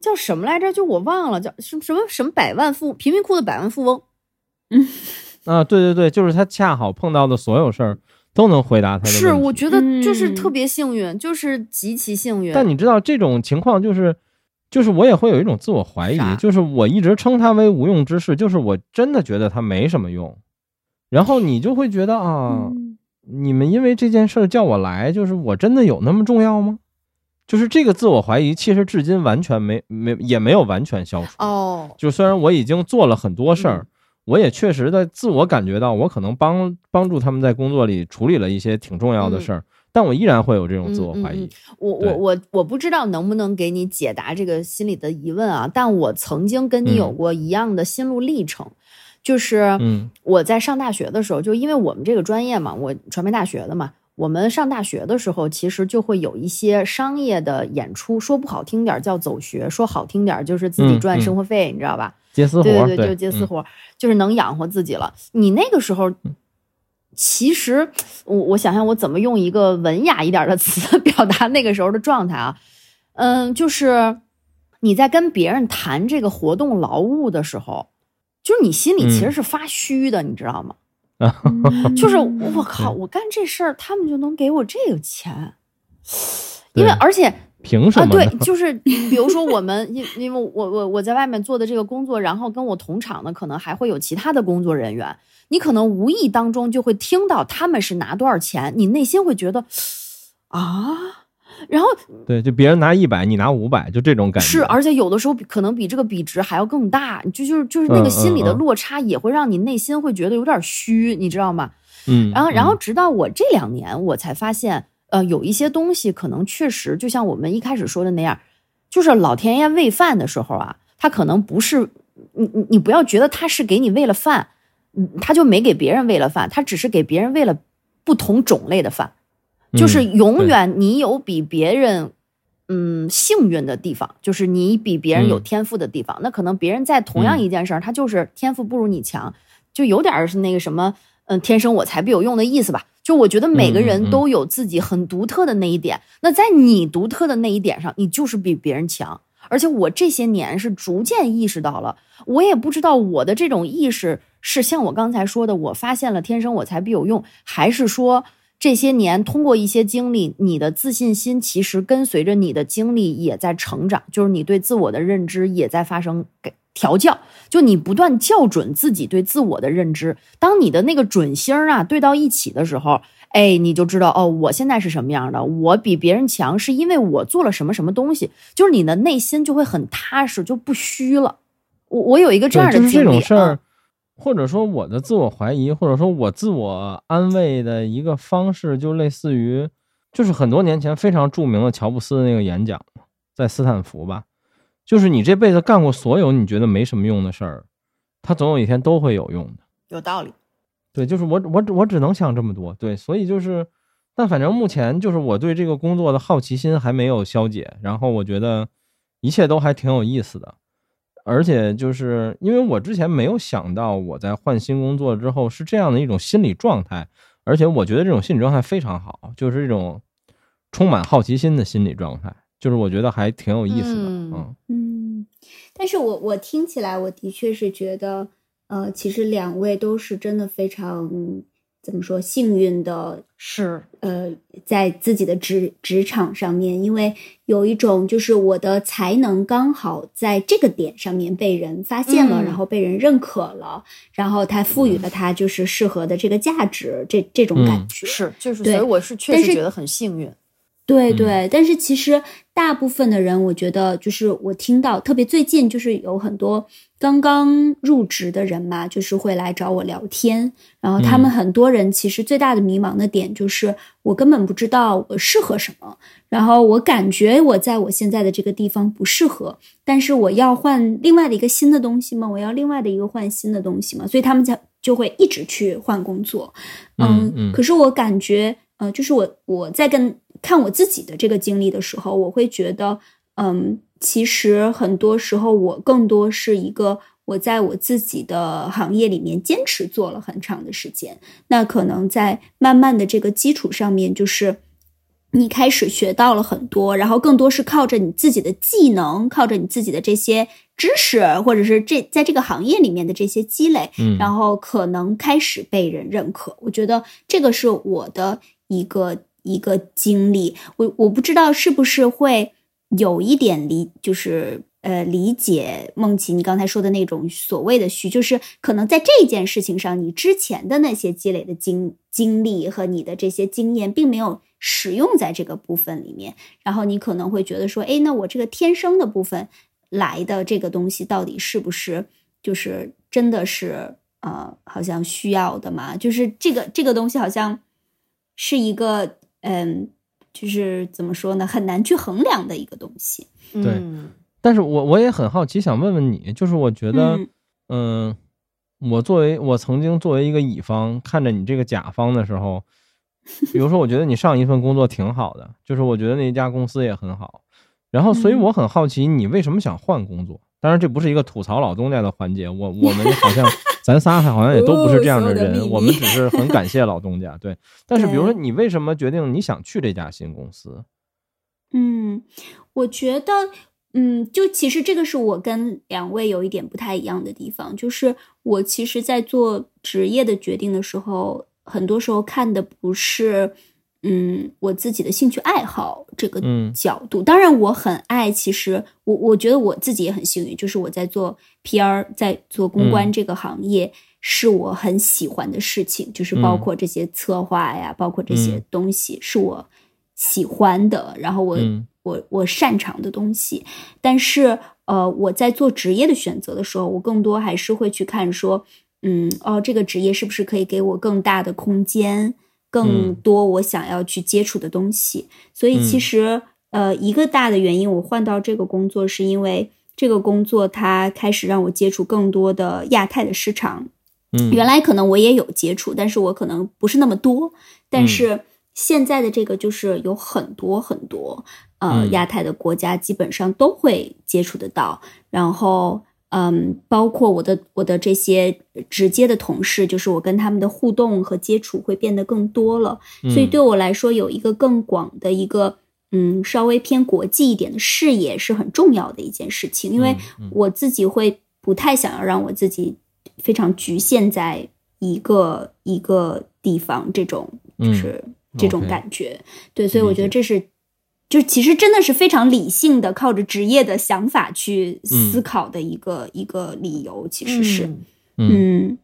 叫什么来着？就我忘了，叫什么什么什么百万富贫民窟的百万富翁。嗯 [LAUGHS] 啊，对对对，就是他恰好碰到的所有事儿都能回答他的问题。是，我觉得就是嗯特别幸运，就是极其幸运。但你知道这种情况就是，就是我也会有一种自我怀疑，就是我一直称他为无用之事，就是我真的觉得他没什么用，然后你就会觉得啊，嗯你们因为这件事儿叫我来，就是我真的有那么重要吗？就是这个自我怀疑，其实至今完全没没也没有完全消除。哦，就虽然我已经做了很多事儿，嗯我也确实的自我感觉到，我可能帮帮助他们在工作里处理了一些挺重要的事儿，但我依然会有这种自我怀疑。嗯嗯我我我我不知道能不能给你解答这个心理的疑问啊，但我曾经跟你有嗯过一样的心路历程，就是嗯我在上大学的时候，就因为我们这个专业嘛，我传媒大学的嘛，我们上大学的时候，其实就会有一些商业的演出，说不好听点儿叫走学，说好听点儿就是自己赚生活费，你知道吧？接私活儿，对对，对，就接私嗯活儿，就是能养活自己了。你那个时候，其实我我想想，我怎么用一个文雅一点的词表达那个时候的状态啊？嗯，就是你在跟别人谈这个活动劳务的时候，就是你心里其实嗯是发虚的，你知道吗？嗯 [LAUGHS] 就是我靠，我干这事儿，他们就能给我这个钱，因为而且啊，凭什么呢？对，就是比如说我们，因因为我我我在外面做的这个工作，然后跟我同场的可能还会有其他的工作人员，你可能无意当中就会听到他们是拿多少钱，你内心会觉得啊，然后对，就别人拿一百，你拿五百，就这种感觉。是，而且有的时候可能比这个比值还要更大，就就是就是那个嗯心理的落差也会让你内心会觉得有点虚，你知道吗？嗯，然后，然后嗯直到我这两年，我才发现，呃，有一些东西可能确实就像我们一开始说的那样，就是老天爷喂饭的时候啊，他可能不是你你你不要觉得他是给你喂了饭，嗯，他就没给别人喂了饭，他只是给别人喂了不同种类的饭，就是嗯永远你有比别人。嗯，幸运的地方就是你比别人有嗯天赋的地方。那可能别人在同样嗯一件事儿，他就是天赋不如你强，就有点儿是那个什么，嗯，天生我材必有用的意思吧。就我觉得每个人都有自己很独特的那一点，那在你独特的那一点上，你就是比别人强。而且我这些年是逐渐意识到了，我也不知道我的这种意识是像我刚才说的，我发现了天生我材必有用，还是说这些年通过一些经历，你的自信心其实跟随着你的经历也在成长，就是你对自我的认知也在发生给调教，就你不断校准自己对自我的认知。当你的那个准星儿啊对到一起的时候，哎，你就知道哦，我现在是什么样的，我比别人强，是因为我做了什么什么东西，就是你的内心就会很踏实，就不虚了。我我有一个这样的对就是这经历，嗯种事儿，或者说我的自我怀疑，或者说我自我安慰的一个方式，就类似于，就是很多年前非常著名的乔布斯的那个演讲，在斯坦福吧，就是你这辈子干过所有你觉得没什么用的事儿，它总有一天都会有用的。有道理。对，就是我我我只能想这么多。对，所以就是，但反正目前就是我对这个工作的好奇心还没有消解，然后我觉得一切都还挺有意思的，而且就是因为我之前没有想到我在换新工作之后是这样的一种心理状态，而且我觉得这种心理状态非常好，就是这种充满好奇心的心理状态，就是我觉得还挺有意思的。嗯嗯嗯，但是我我听起来，我的确是觉得，呃，其实两位都是真的非常怎么说幸运的，是，呃，在自己的职职场上面，因为有一种就是我的才能刚好在这个点上面被人发现了，嗯。然后被人认可了，然后他赋予了他就是适合的这个价值，这这种感嗯。觉。是，就是，所以我是确实觉得很幸运。嗯对对，但是其实大部分的人，我觉得就是我听到，特别最近就是有很多刚刚入职的人嘛，就是会来找我聊天，然后他们嗯很多人其实最大的迷茫的点就是我根本不知道我适合什么，然后我感觉我在我现在的这个地方不适合，但是我要换另外的一个新的东西吗？我要另外的一个换新的东西吗？所以他们才就会一直去换工作，嗯嗯可是我感觉，呃，就是我我在跟看我自己的这个经历的时候，我会觉得，嗯，其实很多时候我更多是一个我在我自己的行业里面坚持做了很长的时间，那可能在慢慢的这个基础上面，就是。你开始学到了很多，然后更多是靠着你自己的技能，靠着你自己的这些知识，或者是这在这个行业里面的这些积累，嗯，然后可能开始被人认可。我觉得这个是我的一个一个经历。我我不知道是不是会有一点理，就是呃理解梦琪你刚才说的那种所谓的虚，就是可能在这件事情上，你之前的那些积累的经经历和你的这些经验，并没有使用在这个部分里面，然后你可能会觉得说，哎，那我这个天生的部分来的这个东西，到底是不是就是真的是呃，好像需要的嘛？就是这个这个东西好像是一个嗯，就是怎么说呢，很难去衡量的一个东西。对嗯但是我我也很好奇，想问问你，就是我觉得，嗯嗯，我作为我曾经作为一个乙方，看着你这个甲方的时候，比如说，我觉得你上一份工作挺好的，就是我觉得那家公司也很好，然后所以嗯我很好奇你为什么想换工作。当然，这不是一个吐槽老东家的环节，我我们好像咱仨还好像也都不是这样的人，我们只是很感谢老东家。对，但是比如说你为什么决定你想去这家新公司？嗯，我觉得，嗯，就其实这个是我跟两位有一点不太一样的地方，就是我其实，在做职业的决定的时候，很多时候看的不是，嗯，我自己的兴趣爱好这个嗯角度。当然，我很爱，其实我我觉得我自己也很幸运，就是我在做 PR，在做公关嗯这个行业。是我很喜欢的事情，就是包嗯括这些策划呀，包括这些嗯东西，是我喜欢的，然后我、嗯我我擅长的东西。但是呃，我在做职业的选择的时候，我更多还是会去看说，嗯，哦，这个职业是不是可以给我更大的空间，更多我想要去接触的东西？所以其实，呃，一个大的原因，我换到这个工作，是因为这个工作它开始让我接触更多的亚太的市场。嗯，原来可能我也有接触，但是我可能不是那么多。但是现在的这个就是有很多很多，呃，亚太的国家基本上都会接触得到。然后，嗯，包括我的我的这些直接的同事，就是我跟他们的互动和接触会变得更多了。所以对我来说，有一个更广的一个，嗯，稍微偏国际一点的视野是很重要的一件事情。因为我自己会不太想要让我自己。非常局限在一个一个地方，这种就是这种感觉，对，所以我觉得这是，就其实真的是非常理性的，靠着职业的想法去思考的一个一个理由，其实是，嗯，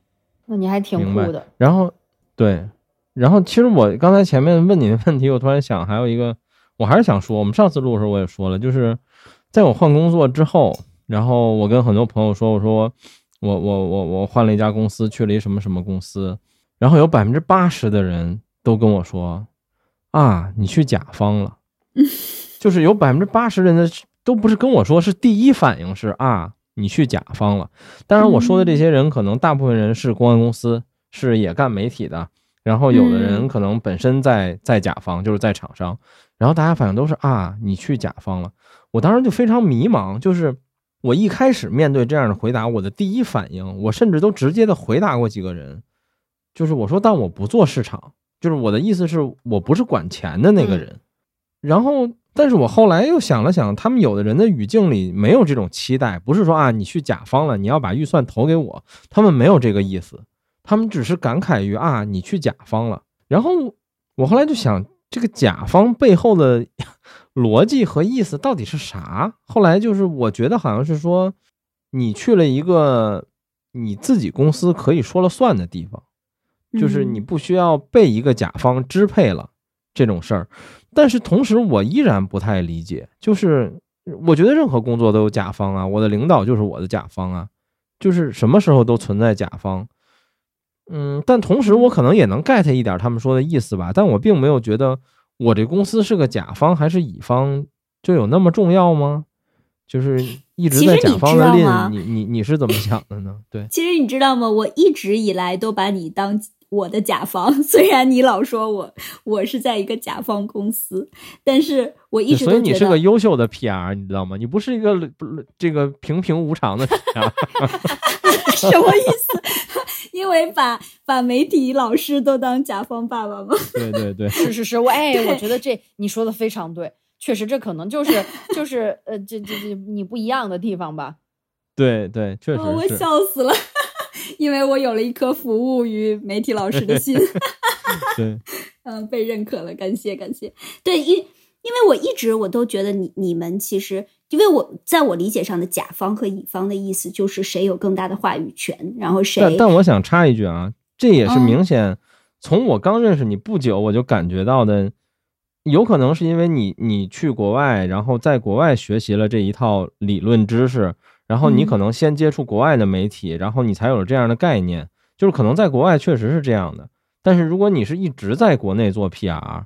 那你还挺酷的。然后，对，然后其实我刚才前面问你的问题，我突然想还有一个，我还是想说，我们上次录的时候我也说了，就是在我换工作之后，然后我跟很多朋友说，我说。我我我我换了一家公司，去了一什么什么公司，然后有百分之八十的人都跟我说，啊，你去甲方了，[LAUGHS] 就是有百分之八十人的都不是跟我说，是第一反应是啊，你去甲方了。当然我说的这些人，可能大部分人是公关公司，是也干媒体的，然后有的人可能本身在在甲方，就是在厂商，然后大家反应都是啊，你去甲方了。我当时就非常迷茫，就是。我一开始面对这样的回答，我的第一反应，我甚至都直接的回答过几个人，就是我说，但我不做市场，就是我的意思是我不是管钱的那个人。然后，但是我后来又想了想，他们有的人的语境里没有这种期待，不是说啊，你去甲方了，你要把预算投给我，他们没有这个意思，他们只是感慨于啊，你去甲方了。然后我后来就想，这个甲方背后的。[LAUGHS] 逻辑和意思到底是啥？后来就是我觉得好像是说，你去了一个你自己公司可以说了算的地方，就是你不需要被一个甲方支配了这种事儿。但是同时，我依然不太理解，就是我觉得任何工作都有甲方啊，我的领导就是我的甲方啊，就是什么时候都存在甲方。嗯，但同时我可能也能 get 一点他们说的意思吧，但我并没有觉得。我这公司是个甲方还是乙方，就有那么重要吗？就是一直在甲方的练，你你你是怎么想的呢？对，其实你知道吗？我一直以来都把你当我的甲方，[LAUGHS] 虽然你老说我我是在一个甲方公司，但是我一直所以你是个优秀的 PR，你知道吗？你不是一个这个平平无常的 PR，[LAUGHS] 什么意思？因为把把媒体老师都当甲方爸爸吗？对对对，是是是，我哎，我觉得这你说的非常对，确实这可能就是 [LAUGHS] 就是呃，这这这你不一样的地方吧？对对，确实，我笑死了，因为我有了一颗服务于媒体老师的心 [LAUGHS] [LAUGHS] 对，[LAUGHS] 嗯，被认可了，感谢感谢。对，因因为我一直我都觉得你你们其实。因为我在我理解上的甲方和乙方的意思就是谁有更大的话语权，然后谁。但但我想插一句啊，这也是明显从我刚认识你不久我就感觉到的，有可能是因为你你去国外，然后在国外学习了这一套理论知识，然后你可能先接触国外的媒体，然后你才有了这样的概念。就是可能在国外确实是这样的，但是如果你是一直在国内做 PR，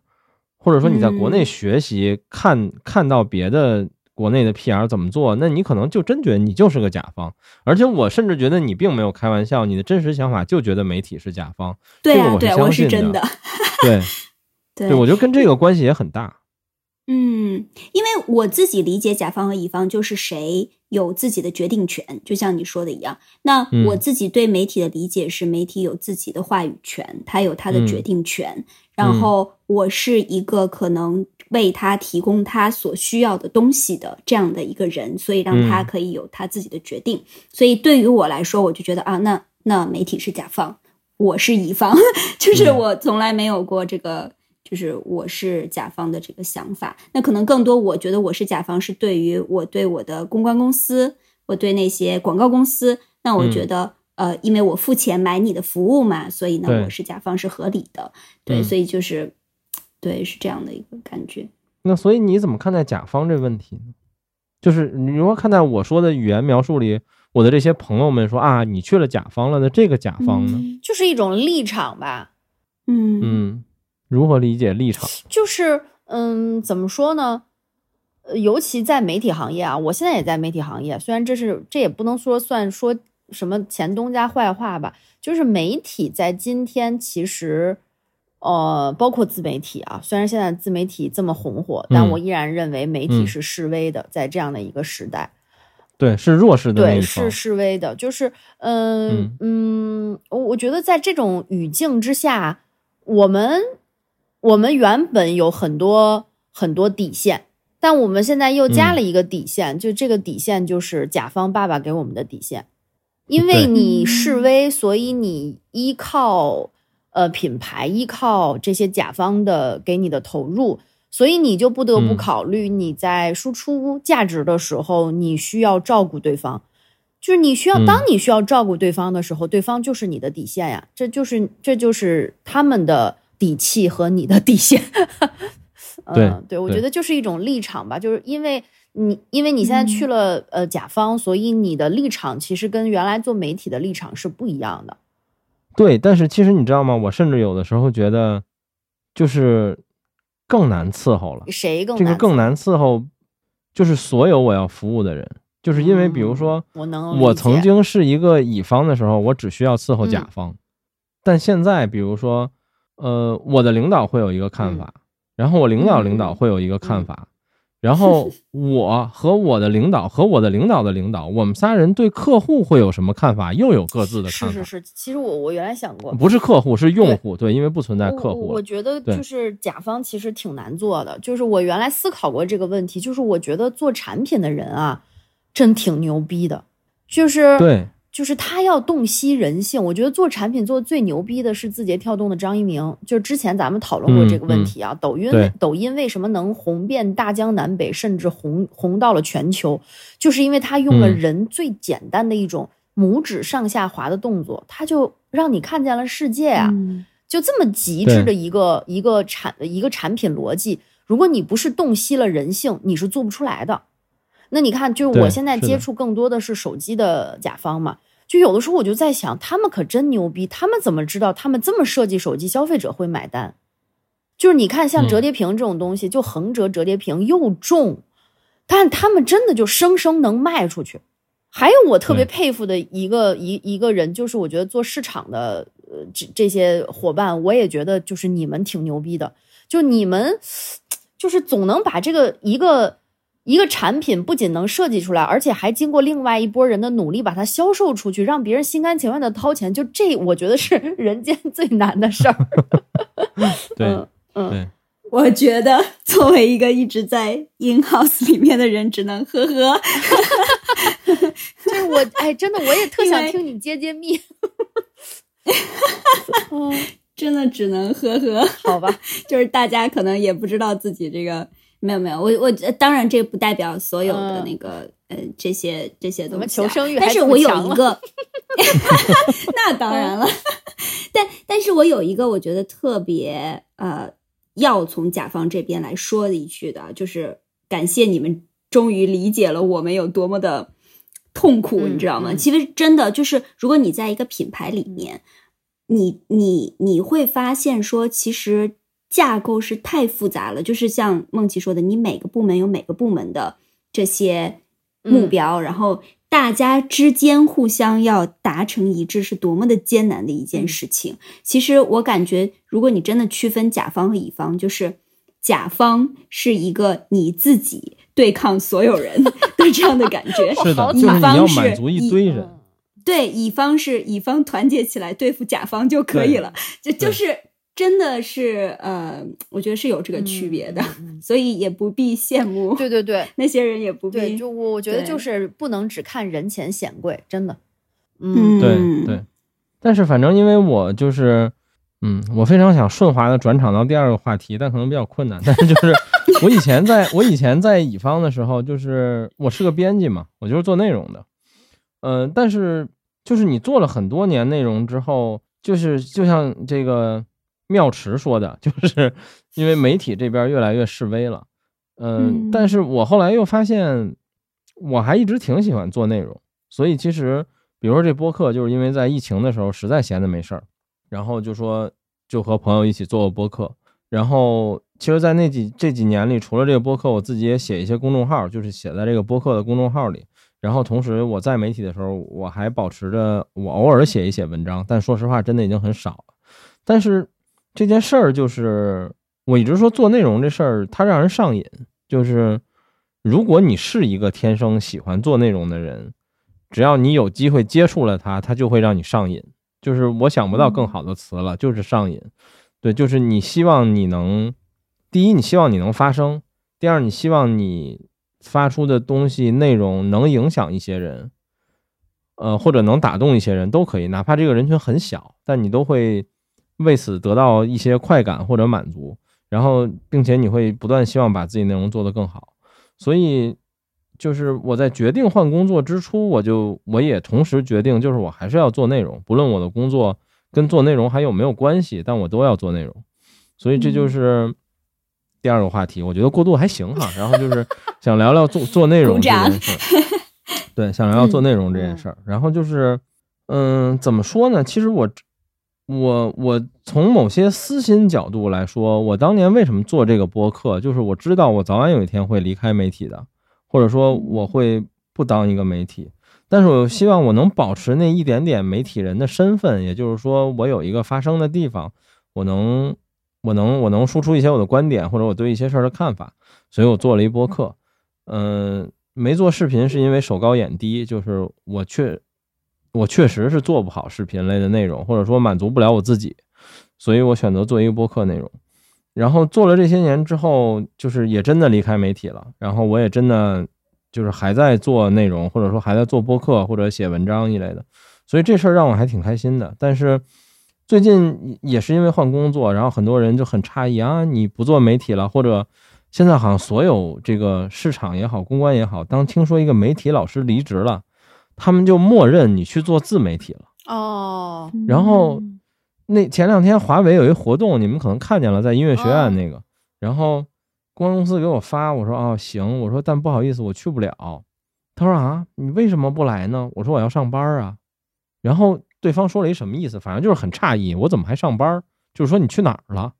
或者说你在国内学习看看到别的。国内的 PR 怎么做？那你可能就真觉得你就是个甲方，而且我甚至觉得你并没有开玩笑，你的真实想法就觉得媒体是甲方。对啊，对，我是真的。对，对，我觉得跟这个关系也很大。嗯，因为我自己理解甲方和乙方就是谁有自己的决定权，就像你说的一样。那我自己对媒体的理解是，媒体有自己的话语权，他有他的决定权。然后我是一个可能。为他提供他所需要的东西的这样的一个人，所以让他可以有他自己的决定。所以对于我来说，我就觉得啊，那那媒体是甲方，我是乙方，[LAUGHS] 就是我从来没有过这个，就是我是甲方的这个想法。那可能更多，我觉得我是甲方是对于我对我的公关公司，我对那些广告公司，那我觉得呃，因为我付钱买你的服务嘛，所以呢，我是甲方是合理的。对，所以就是。对，是这样的一个感觉。那所以你怎么看待甲方这问题呢？就是你如何看待我说的语言描述里，我的这些朋友们说啊，你去了甲方了，那这个甲方呢？就是一种立场吧。嗯嗯，如何理解立场？就是嗯，怎么说呢？呃，尤其在媒体行业啊，我现在也在媒体行业，虽然这是这也不能说算说什么前东家坏话吧，就是媒体在今天其实。呃，包括自媒体啊，虽然现在自媒体这么红火，但我依然认为媒体是示威的，在这样的一个时代，对，是弱势的对，是示威的，就是，嗯嗯，我我觉得在这种语境之下，我们我们原本有很多很多底线，但我们现在又加了一个底线，就这个底线就是甲方爸爸给我们的底线，因为你示威，所以你依靠。呃，品牌依靠这些甲方的给你的投入，所以你就不得不考虑你在输出价值的时候，你需要照顾对方。就是你需要，当你需要照顾对方的时候，对方就是你的底线呀，这就是这就是他们的底气和你的底线。[LAUGHS] 对对，我觉得就是一种立场吧，就是因为你因为你现在去了呃甲方，所以你的立场其实跟原来做媒体的立场是不一样的。对，但是其实你知道吗？我甚至有的时候觉得，就是更难伺候了。谁更这个更难伺候？就是所有我要服务的人，就是因为比如说，我能我曾经是一个乙方的时候，我只需要伺候甲方，但现在比如说，呃，我的领导会有一个看法，然后我领导领导会有一个看法。然后 [LAUGHS] 我和我的领导和我的领导的领导，我们仨人对客户会有什么看法？又有各自的看法。是是是，其实我我原来想过，不是客户是用户，对，因为不存在客户。我觉得就是甲方其实挺难做的，就是我原来思考过这个问题，就是我觉得做产品的人啊，真挺牛逼的，就是对。就是他要洞悉人性，我觉得做产品做的最牛逼的是字节跳动的张一鸣。就是之前咱们讨论过这个问题啊，抖音抖音为什么能红遍大江南北，甚至红红到了全球，就是因为他用了人最简单的一种拇指上下滑的动作，他就让你看见了世界啊！就这么极致的一个一个产一个产品逻辑，如果你不是洞悉了人性，你是做不出来的。那你看，就是我现在接触更多的是手机的甲方嘛，就有的时候我就在想，他们可真牛逼，他们怎么知道他们这么设计手机，消费者会买单？就是你看，像折叠屏这种东西，就横折折叠屏又重，但他们真的就生生能卖出去。还有我特别佩服的一个一一个人，就是我觉得做市场的呃这这些伙伴，我也觉得就是你们挺牛逼的，就你们 [TSK] 就是总能把这个一个。一个产品不仅能设计出来，而且还经过另外一波人的努力把它销售出去，让别人心甘情愿的掏钱，就这，我觉得是 [LAUGHS] 人间最难的事儿。[LAUGHS] 对，嗯，我觉得作为一个一直在 in house 里面的人，只能呵呵。[LAUGHS] 就是我，哎，真的，我也特想听你揭揭秘。真的只能呵呵。好吧，就是大家可能也不知道自己这个。没有没有，我我当然这不代表所有的那个呃这些这些东西，求生欲但是我有一个 [LAUGHS] [LAUGHS] 那当然了，但但是我有一个我觉得特别呃要从甲方这边来说的一句的，就是感谢你们终于理解了我们有多么的痛苦，你知道吗？其实真的就是，如果你在一个品牌里面，你你你会发现说，其实。架构是太复杂了，就是像梦琪说的，你每个部门有每个部门的这些目标，然后大家之间互相要达成一致，是多么的艰难的一件事情。其实我感觉，如果你真的区分甲方和乙方，就是甲方是一个你自己对抗所有人的这样的感觉，[LAUGHS] 是的，乙方是满足一堆人，对，乙方是乙方团结起来对付甲方就可以了，就就是。真的是，呃，我觉得是有这个区别的，[LAUGHS] 所以也不必羡慕。对对对，[LAUGHS] 那些人也不必。对就我我觉得就是不能只看人前显贵，真的。嗯，对对。但是反正因为我就是，嗯，我非常想顺滑的转场到第二个话题，但可能比较困难。[LAUGHS] 但是就是我以前在我以前在乙方的时候，就是我是个编辑嘛，我就是做内容的。嗯，但是就是你做了很多年内容之后，就是就像这个。妙池说的，就是因为媒体这边越来越示威了，嗯，但是我后来又发现，我还一直挺喜欢做内容，所以其实，比如说这播客，就是因为在疫情的时候实在闲的没事儿，然后就说就和朋友一起做个播客。然后其实，在那几这几年里，除了这个播客，我自己也写一些公众号，就是写在这个播客的公众号里。然后同时我在媒体的时候，我还保持着我偶尔写一写文章，但说实话，真的已经很少了。但是这件事儿就是，我一直说做内容这事儿，它让人上瘾。就是如果你是一个天生喜欢做内容的人，只要你有机会接触了它，它就会让你上瘾。就是我想不到更好的词了，就是上瘾。对，就是你希望你能，第一，你希望你能发声；第二，你希望你发出的东西内容能影响一些人，呃，或者能打动一些人都可以，哪怕这个人群很小，但你都会为此得到一些快感或者满足。然后，并且你会不断希望把自己内容做得更好。所以，就是我在决定换工作之初，我就我也同时决定，就是我还是要做内容，不论我的工作。跟做内容还有没有关系？但我都要做内容，所以这就是第二个话题。我觉得过渡还行哈。然后就是想聊聊做做内容 [LAUGHS] 这件事儿，[LAUGHS] 对，想聊聊做内容这件事儿。然后就是，嗯，怎么说呢？其实我我我从某些私心角度来说，我当年为什么做这个播客，就是我知道我早晚有一天会离开媒体的，或者说我会不当一个媒体。但是我希望我能保持那一点点媒体人的身份，也就是说，我有一个发声的地方，我能，我能，我能输出一些我的观点，或者我对一些事儿的看法。所以我做了一播客，嗯，没做视频是因为手高眼低，就是我确，我确实是做不好视频类的内容，或者说满足不了我自己，所以我选择做一个播客内容。然后做了这些年之后，就是也真的离开媒体了，然后我也真的。就是还在做内容，或者说还在做播客或者写文章一类的，所以这事儿让我还挺开心的。但是最近也是因为换工作，然后很多人就很诧异啊，你不做媒体了，或者现在好像所有这个市场也好，公关也好，当听说一个媒体老师离职了，他们就默认你去做自媒体了。哦，然后那前两天华为有一活动，你们可能看见了，在音乐学院那个，然后。公关公司给我发，我说啊行，我说但不好意思，我去不了。他说啊，你为什么不来呢？我说我要上班啊。然后对方说了一什么意思？反正就是很诧异，我怎么还上班？就是说你去哪儿了？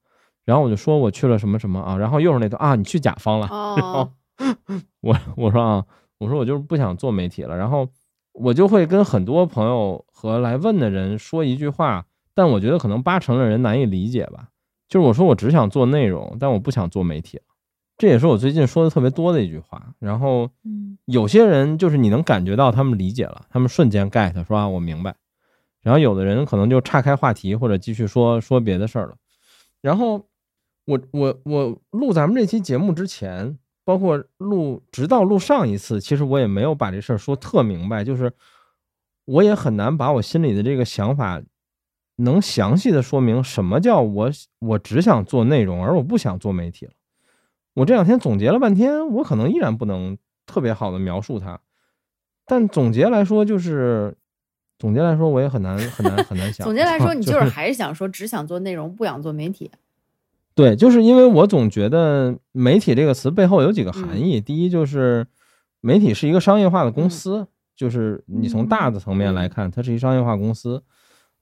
然后我就说我去了什么什么啊。然后又是那段啊，你去甲方了。然后 [LAUGHS] 我我说啊，我说我就是不想做媒体了。然后我就会跟很多朋友和来问的人说一句话，但我觉得可能八成的人难以理解吧。就是我说我只想做内容，但我不想做媒体。这也是我最近说的特别多的一句话，然后，有些人就是你能感觉到他们理解了，他们瞬间 get 说啊我明白，然后有的人可能就岔开话题或者继续说说别的事儿了，然后我我我录咱们这期节目之前，包括录直到录上一次，其实我也没有把这事儿说特明白，就是我也很难把我心里的这个想法能详细的说明什么叫我我只想做内容，而我不想做媒体了。我这两天总结了半天，我可能依然不能特别好的描述它，但总结来说就是，总结来说我也很难很难很难 [LAUGHS] 想。总结来说，[LAUGHS] 你就是还是想说只想做内容，不想做媒体。对，就是因为我总觉得媒体这个词背后有几个含义。第一就是媒体是一个商业化的公司，就是你从大的层面来看，它是一商业化公司，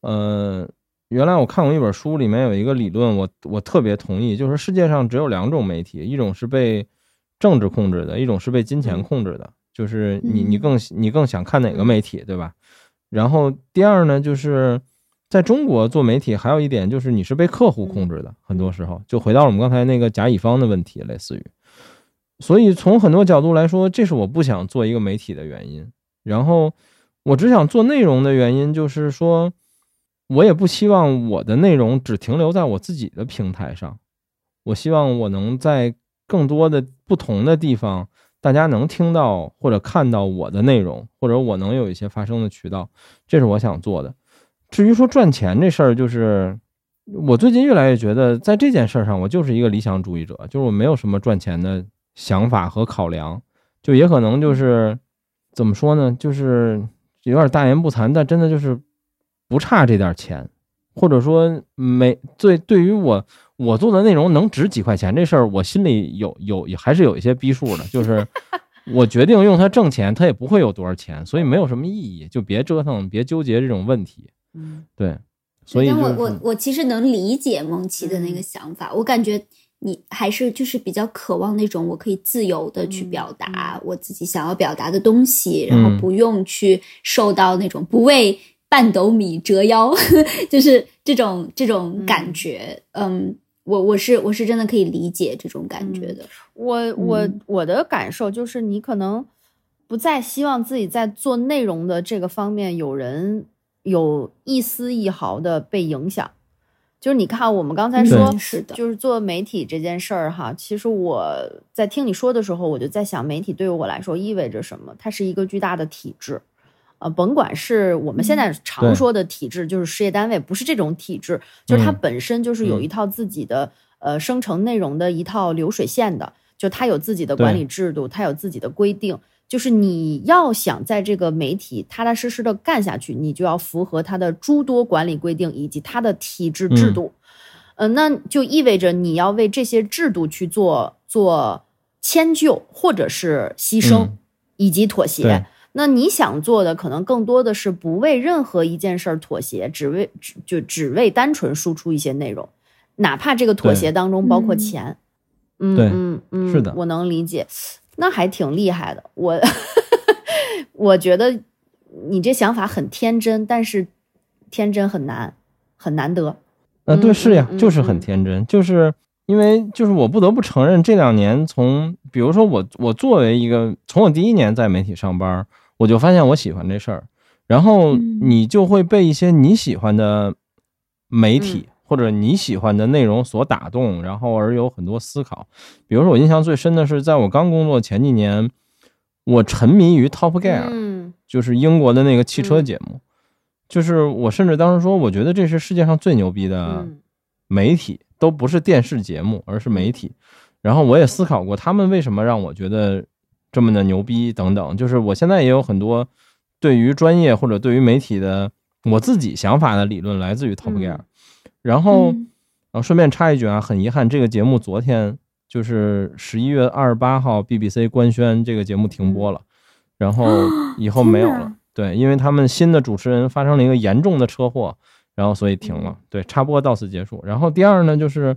呃。原来我看过一本书，里面有一个理论，我我特别同意，就是世界上只有两种媒体，一种是被政治控制的，一种是被金钱控制的。就是你你更你更想看哪个媒体，对吧？然后第二呢，就是在中国做媒体还有一点就是你是被客户控制的，很多时候就回到我们刚才那个甲乙方的问题，类似于。所以从很多角度来说，这是我不想做一个媒体的原因。然后我只想做内容的原因，就是说。我也不希望我的内容只停留在我自己的平台上，我希望我能在更多的不同的地方，大家能听到或者看到我的内容，或者我能有一些发声的渠道，这是我想做的。至于说赚钱这事儿，就是我最近越来越觉得，在这件事上，我就是一个理想主义者，就是我没有什么赚钱的想法和考量，就也可能就是怎么说呢，就是有点大言不惭，但真的就是。不差这点钱，或者说没对对于我我做的内容能值几块钱这事儿，我心里有有还是有一些逼数的。就是 [LAUGHS] 我决定用它挣钱，它也不会有多少钱，所以没有什么意义，就别折腾，别纠结这种问题。嗯，对，所以我就是我我其实能理解蒙奇的那个想法，我感觉你还是就是比较渴望那种我可以自由的去表达我自己想要表达的东西，然后嗯。不用去受到那种不为半斗米折腰，[LAUGHS] 就是这种这种感觉。嗯，我我是我是真的可以理解这种感觉的。我我嗯我的感受就是，你可能不再希望自己在做内容的这个方面有人有一丝一毫的被影响。就是你看，我们刚才说嗯是的就是做媒体这件事儿哈，其实我在听你说的时候，我就在想，媒体对于我来说意味着什么？它是一个巨大的体制。呃，甭管是我们现在常说的体制，就是事业单位，不是这种体制，就是它嗯本身就是有嗯一套自己的、呃生成内容的一套流水线的，就它有自己的管理制度，它有自己的规定。就是你要想在这个媒体踏踏实实的干下去，你就要符合它的诸多管理规定以及它的体制制嗯。度。呃，那就意味着你要为这些制度去做做迁就，或者是牺牲、嗯。以及妥协对。那你想做的可能更多的是不为任何一件事儿妥协，只为只就只为单纯输出一些内容，哪怕这个妥协当中包括嗯。钱。嗯对嗯嗯，是的。我能理解，那还挺厉害的。我 [LAUGHS] 我觉得你这想法很天真，但是天真很难，很难得。呃，对，嗯是呀，嗯就是嗯很天真，就是因为就是我不得不承认，这两年从比如说我我作为一个从我第一年在媒体上班，我就发现我喜欢这事儿，然后嗯你就会被一些你喜欢的媒体或者你喜欢的内容所打动，然后而有很多思考。比如说我印象最深的是，在我刚工作前几年，我沉迷于 Top Gear，、嗯就是英国的那个汽车嗯节目，就是我甚至当时说，我觉得这是世界上最牛逼的嗯媒体，都不是电视节目，而是媒体。然后我也思考过，他们为什么让我觉得这么的牛逼等等。就是我现在也有很多对于专业或者对于媒体的我自己想法的理论，来自于 Top Gear。嗯然后，嗯然后顺便插一句啊，很遗憾，这个节目昨天就是十一月二十八号 BBC 官宣这个节目停播了，然后以后没有了。对，因为他们新的主持人发生了一个严重的车祸，然后所以停了。对，插播到此结束。然后第二呢，就是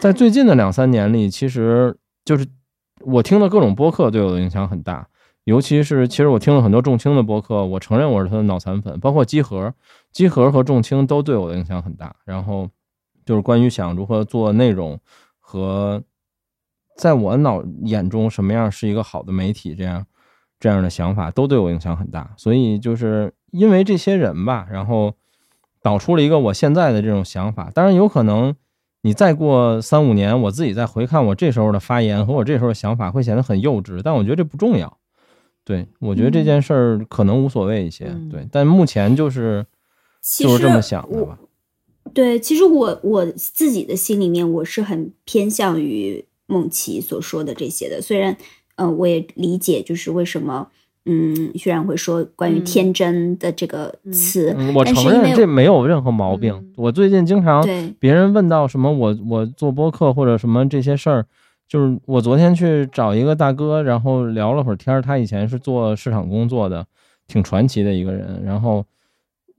在最近的两三年里，其实就是我听的各种播客对我的影响很大，尤其是其实我听了很多重青的播客，我承认我是他的脑残粉，包括集合，集合和重青都对我的影响很大。然后就是关于想如何做内容和在我脑眼中什么样是一个好的媒体这样这样的想法都对我影响很大。所以就是因为这些人吧，然后导出了一个我现在的这种想法。当然有可能你再过三五年，我自己再回看我这时候的发言和我这时候的想法，会显得很幼稚，但我觉得这不重要。对我觉得这件事儿可能无所谓一些，嗯对，但目前就是就是这么想的吧。对，其实我我自己的心里面，我是很偏向于梦琪所说的这些的。虽然，呃，我也理解，就是为什么，嗯，虽然会说关于嗯天真的这个词，嗯，我承认这没有任何毛病。嗯我最近经常，别人问到什么我我做播客或者什么这些事儿，就是我昨天去找一个大哥，然后聊了会儿天儿。他以前是做市场工作的，挺传奇的一个人。然后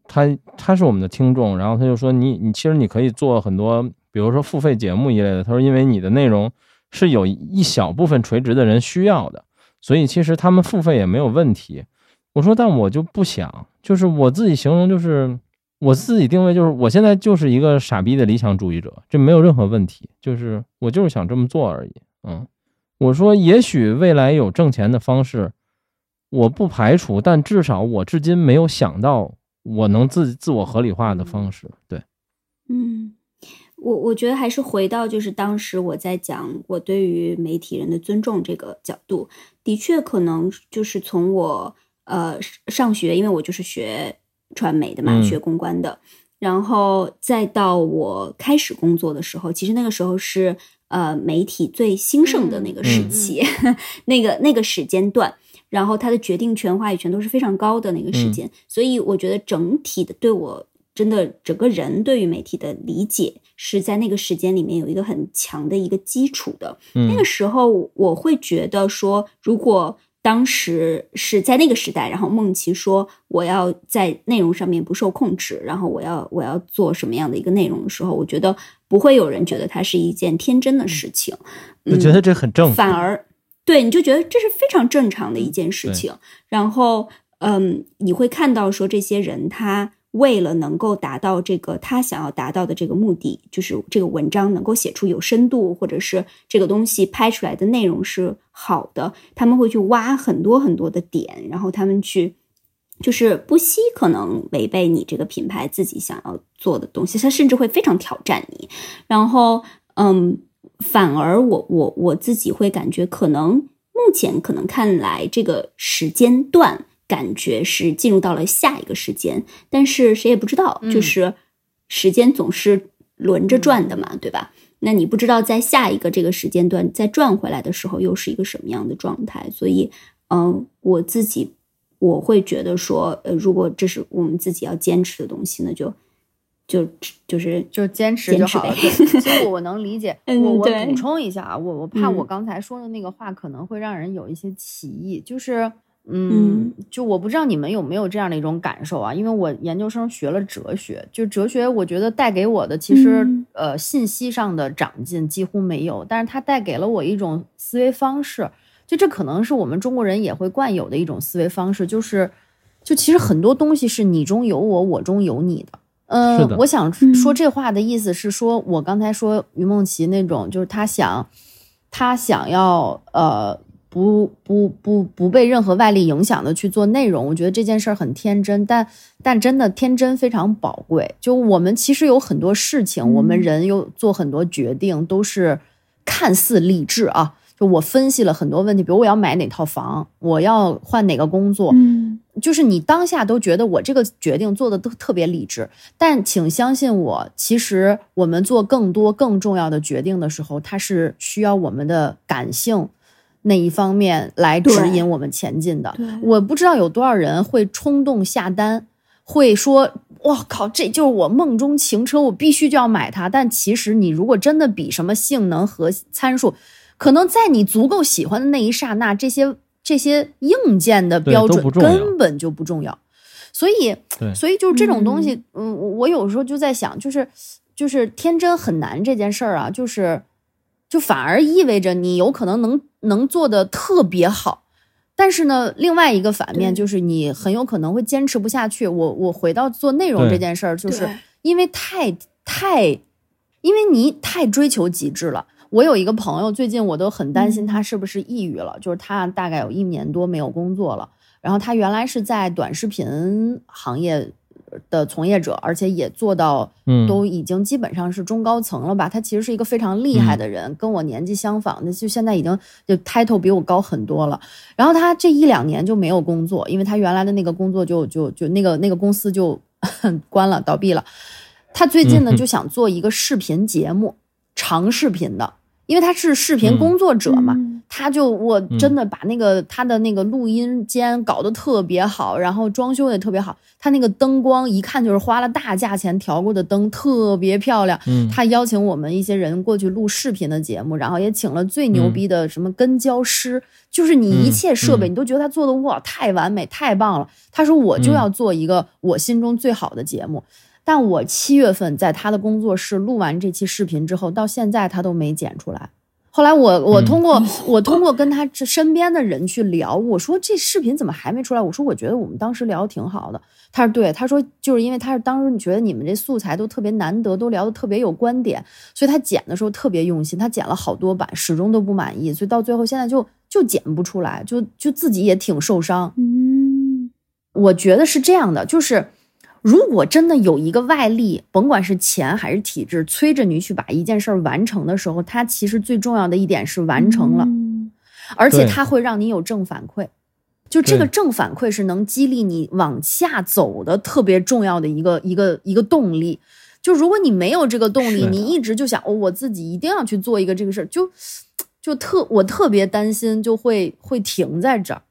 他他是我们的听众，然后他就说你你其实你可以做很多，比如说付费节目一类的。他说因为你的内容是有一小部分垂直的人需要的，所以其实他们付费也没有问题。我说但我就不想，就是我自己形容就是。我自己定位就是，我现在就是一个傻逼的理想主义者，这没有任何问题，就是我就是想这么做而已。嗯，我说也许未来有挣钱的方式，我不排除，但至少我至今没有想到我能自自我合理化的方式。对，嗯，我我觉得还是回到就是当时我在讲我对于媒体人的尊重这个角度，的确可能就是从我呃上学，因为我就是学传媒的嘛，嗯。学公关的，然后再到我开始工作的时候，其实那个时候是呃媒体最兴盛的那个时嗯。期，那个那个时间段。然后它的决定权、话语权都是非常高的那个时间，所以我觉得整体的对我真的整个人对于媒体的理解是在那个时间里面有一个很强的一个基础的。那个时候我会觉得说，如果当时是在那个时代，然后梦琪说我要在内容上面不受控制，然后我要我要做什么样的一个内容的时候，我觉得不会有人觉得它是一件天真的事情。我觉得这很正，反而对你就觉得这是非常正常的一件事情。然后嗯，你会看到说这些人他。为了能够达到这个他想要达到的这个目的，就是这个文章能够写出有深度，或者是这个东西拍出来的内容是好的，他们会去挖很多很多的点，然后他们去就是不惜可能违背你这个品牌自己想要做的东西，他甚至会非常挑战你。然后，嗯，反而我我我自己会感觉，可能目前可能看来这个时间段。感觉是进入到了下一个时间，但是谁也不知道，就是时间总是轮着转的嘛，对吧？那你不知道在下一个这个时间段再转回来的时候，又是一个什么样的状态？所以，嗯，我自己我会觉得说，呃，如果这是我们自己要坚持的东西，那就就就是就坚持就好了。其实我能理解，[LAUGHS] 我我补充一下啊，我我怕我刚才说的那个话可能会让人有一些歧义，就是。嗯，就我不知道你们有没有这样的一种感受啊？因为我研究生学了哲学，就哲学，我觉得带给我的其实呃信息上的长进几乎没有，但是它带给了我一种思维方式，就这可能是我们中国人也会惯有的一种思维方式，就是就其实很多东西是你中有我，我中有你的。嗯，我想说这话的意思是说，我刚才说于梦琪那种，就是他想他想要呃。不不不不被任何外力影响的去做内容，我觉得这件事儿很天真，但但真的天真非常宝贵。就我们其实有很多事情，我们人有做很多决定，都是看似理智啊。就我分析了很多问题，比如我要买哪套房，我要换哪个工作，嗯，就是你当下都觉得我这个决定做的都特别理智，但请相信我，其实我们做更多更重要的决定的时候，它是需要我们的感性。那一方面来指引我们前进的，我不知道有多少人会冲动下单，会说“哇靠，这就是我梦中情车，我必须就要买它”。但其实你如果真的比什么性能和参数，可能在你足够喜欢的那一刹那，这些这些硬件的标准根本就不重要。所以，所以就是这种东西，嗯，我有时候就在想，就是就是天真很难这件事儿啊，就是。就反而意味着你有可能能能做的特别好，但是呢，另外一个反面就是你很有可能会坚持不下去。我我回到做内容这件事儿，就是因为太太，因为你太追求极致了。我有一个朋友，最近我都很担心他是不是抑郁了，就是他大概有一年多没有工作了，然后他原来是在短视频行业。的从业者，而且也做到，都已经基本上是中高层了吧？他其实是一个非常厉害的人，跟我年纪相仿，那就现在已经就 title 比我高很多了。然后他这一两年就没有工作，因为他原来的那个工作就就就那个那个公司就 [LAUGHS] 关了，倒闭了。他最近呢就想做一个视频节目，长视频的。因为他是视频工作者嘛，他就我真的把那个他的那个录音间搞得特别好，然后装修也特别好。他那个灯光一看就是花了大价钱调过的灯，特别漂亮。他邀请我们一些人过去录视频的节目，然后也请了最牛逼的什么跟焦师，就是你一切设备你都觉得他做的哇太完美太棒了。他说我就要做一个我心中最好的节目。但我七月份在他的工作室录完这期视频之后，到现在他都没剪出来。后来我我通过我通过跟他这身边的人去聊，我说这视频怎么还没出来？我说我觉得我们当时聊的挺好的。他说对，他说就是因为他是当时你觉得你们这素材都特别难得，都聊的特别有观点，所以他剪的时候特别用心。他剪了好多版，始终都不满意，所以到最后现在就就剪不出来，就就自己也挺受伤。嗯，我觉得是这样的，就是。如果真的有一个外力，甭管是钱还是体制，催着你去把一件事儿完成的时候，它其实最重要的一点是完成了，而且它会让你有正反馈，就这个正反馈是能激励你往下走的特别重要的一个一个一个动力。就如果你没有这个动力，你一直就想哦，我自己一定要去做一个这个事儿，就就特我特别担心就会会停在这儿。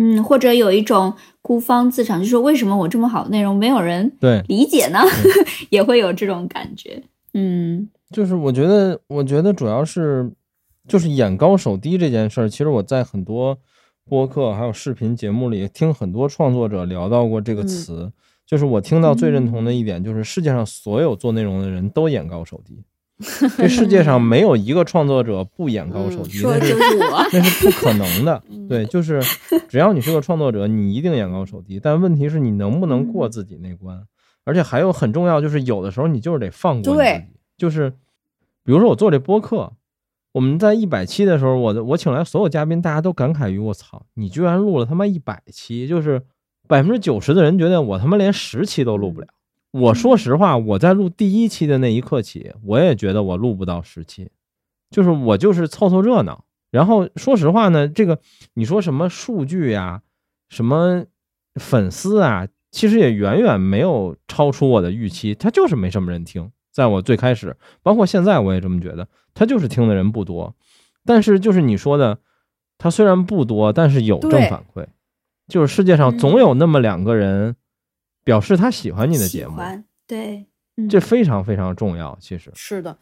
嗯，或者有一种孤芳自赏，就说为什么我这么好的内容没有人对理解呢？[LAUGHS] 也会有这种感觉。嗯，就是我觉得，我觉得主要是就是眼高手低这件事儿。其实我在很多播客还有视频节目里听很多创作者聊到过这个词。就是我听到最认同的一点，就是世界上所有做内容的人都眼高手低。这世界上没有一个创作者不眼高手低，那是，那是不可能的。对，就是只要你是个创作者，你一定眼高手低。但问题是你能不能过自己那关？而且还有很重要，就是有的时候你就是得放过自己。就是比如说我做这播客，我们在一百期的时候，我的我请来所有嘉宾，大家都感慨于我操，你居然录了他妈一百期，就是。百分之九十的人觉得我他妈连十期都录不了。我说实话，我在录第一期的那一刻起，我也觉得我录不到十期，就是我就是凑凑热闹。然后说实话呢，这个你说什么数据呀，什么粉丝啊，其实也远远没有超出我的预期。他就是没什么人听，在我最开始，包括现在我也这么觉得，他就是听的人不多。但是就是你说的，他虽然不多，但是有正反馈。就是世界上总有那么两个人，表示他喜欢你的节目，对，这非常非常重要。其实是的，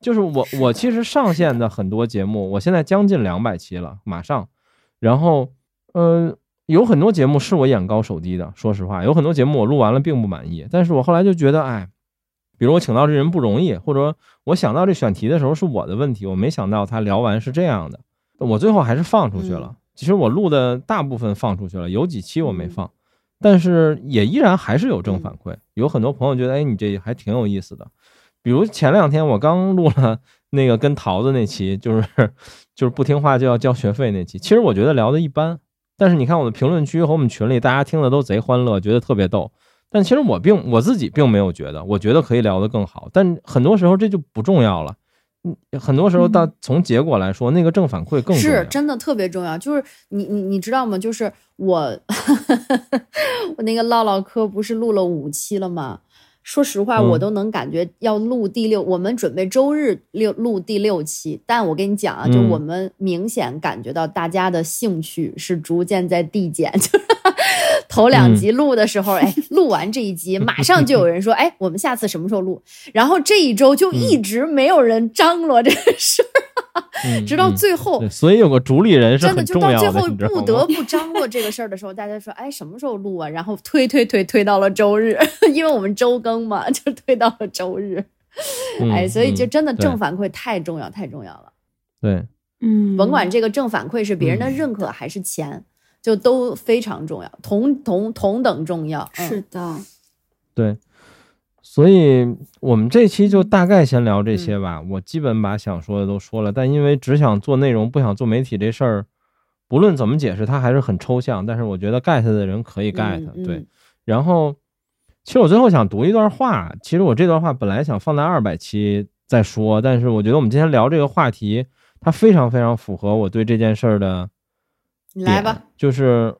就是我我其实 [LAUGHS] 上线的很多节目，我现在将近两百期了，马上，然后呃，有很多节目是我眼高手低的。说实话，有很多节目我录完了并不满意，但是我后来就觉得，哎，比如我请到这人不容易，或者我想到这选题的时候是我的问题，我没想到他聊完是这样的，我最后还是放出去了。其实我录的大部分放出去了，有几期我没放，但是也依然还是有正反馈。有很多朋友觉得，哎，你这还挺有意思的。比如前两天我刚录了那个跟桃子那期，就是 [LAUGHS] 就是不听话就要交学费那期。其实我觉得聊的一般，但是你看我的评论区和我们群里，大家听的都贼欢乐，觉得特别逗。但其实我并我自己并没有觉得，我觉得可以聊得更好。但很多时候这就不重要了。嗯，很多时候到从结果来说，那个正反馈更是真的特别重要。就是你你你知道吗？就是我 [LAUGHS] 我那个唠唠嗑不是录了五期了吗？说实话，我都能感觉要录第六。我们准备周日六录第六期，但我跟你讲啊，就我们明显感觉到大家的兴趣是逐渐在递减。就头两集录的时候，哎，[LAUGHS] 录完这一集，马上就有人说，哎，我们下次什么时候录？然后这一周就一直没有人张罗这个事儿，直到最后，所以有个主理人是很重要的。真的，就到最后不得不张罗这个事儿的时候，[LAUGHS] 大家说，哎，什么时候录啊？然后推推推推到了周日，[LAUGHS] 因为我们周更嘛，就推到了周日。哎，所以就真的正反馈太重要，太重要了。对，嗯，甭管这个正反馈是别人的认可还是钱。就都非常重要，同同同等重要。是的，对，所以我们这期就大概先聊这些吧。我基本把想说的都说了，但因为只想做内容，不想做媒体这事儿，不论怎么解释，它还是很抽象。但是我觉得 get 的人可以 get。对，然后其实我最后想读一段话。其实我这段话本来想放在二百期再说，但是我觉得我们今天聊这个话题，它非常非常符合我对这件事儿的。你来吧，就是，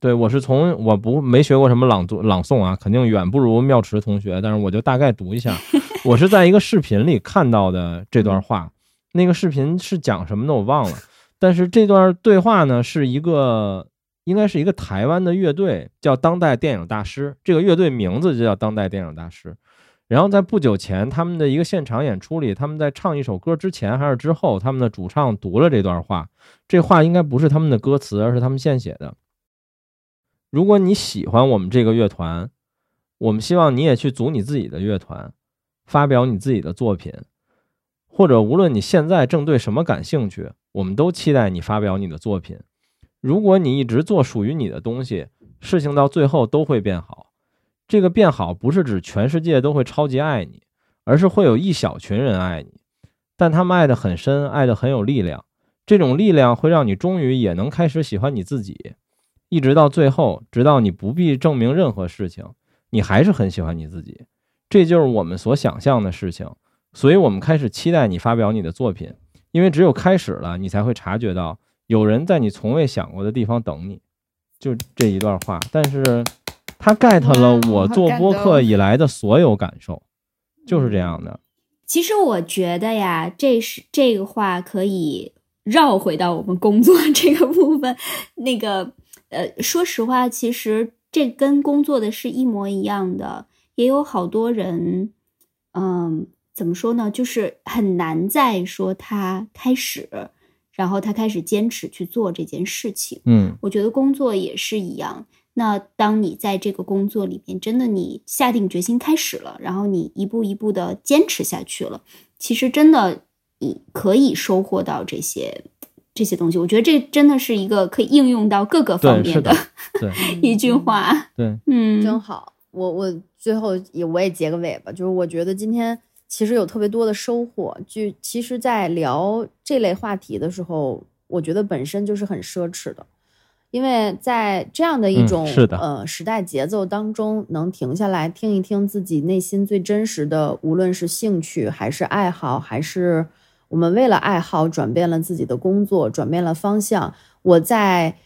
对我是从我不没学过什么朗读朗诵啊，肯定远不如妙池同学，但是我就大概读一下。我是在一个视频里看到的这段话，那个视频是讲什么的我忘了，但是这段对话呢是一个应该是一个台湾的乐队叫当代电影大师，这个乐队名字就叫当代电影大师。然后在不久前他们的一个现场演出里，他们在唱一首歌之前还是之后，他们的主唱读了这段话。这话应该不是他们的歌词，而是他们现写的。如果你喜欢我们这个乐团，我们希望你也去组你自己的乐团，发表你自己的作品。或者无论你现在正对什么感兴趣，我们都期待你发表你的作品。如果你一直做属于你的东西，事情到最后都会变好。这个变好不是指全世界都会超级爱你，而是会有一小群人爱你，但他们爱得很深，爱得很有力量。这种力量会让你终于也能开始喜欢你自己，一直到最后，直到你不必证明任何事情，你还是很喜欢你自己。这就是我们所想象的事情，所以我们开始期待你发表你的作品，因为只有开始了，你才会察觉到有人在你从未想过的地方等你。就这一段话，但是。他 get 了我做播客以来的所有感受，就是这样的。其实我觉得呀，这是这个话可以绕回到我们工作这个部分。那个呃，说实话，其实这跟工作的是一模一样的。也有好多人，嗯，怎么说呢？就是很难再说他开始，然后他开始坚持去做这件事情。嗯，我觉得工作也是一样。那当你在这个工作里面，真的你下定决心开始了，然后你一步一步的坚持下去了，其实真的你可以收获到这些这些东西。我觉得这真的是一个可以应用到各个方面的对 [LAUGHS] 一句话。对，嗯，真好。我我最后也我也结个尾吧，就是我觉得今天其实有特别多的收获。就其实，在聊这类话题的时候，我觉得本身就是很奢侈的，因为在这样的一种呃时代节奏当中，能停下来听一听自己内心最真实的，无论是兴趣还是爱好，还是我们为了爱好转变了自己的工作，转变了方向，我在。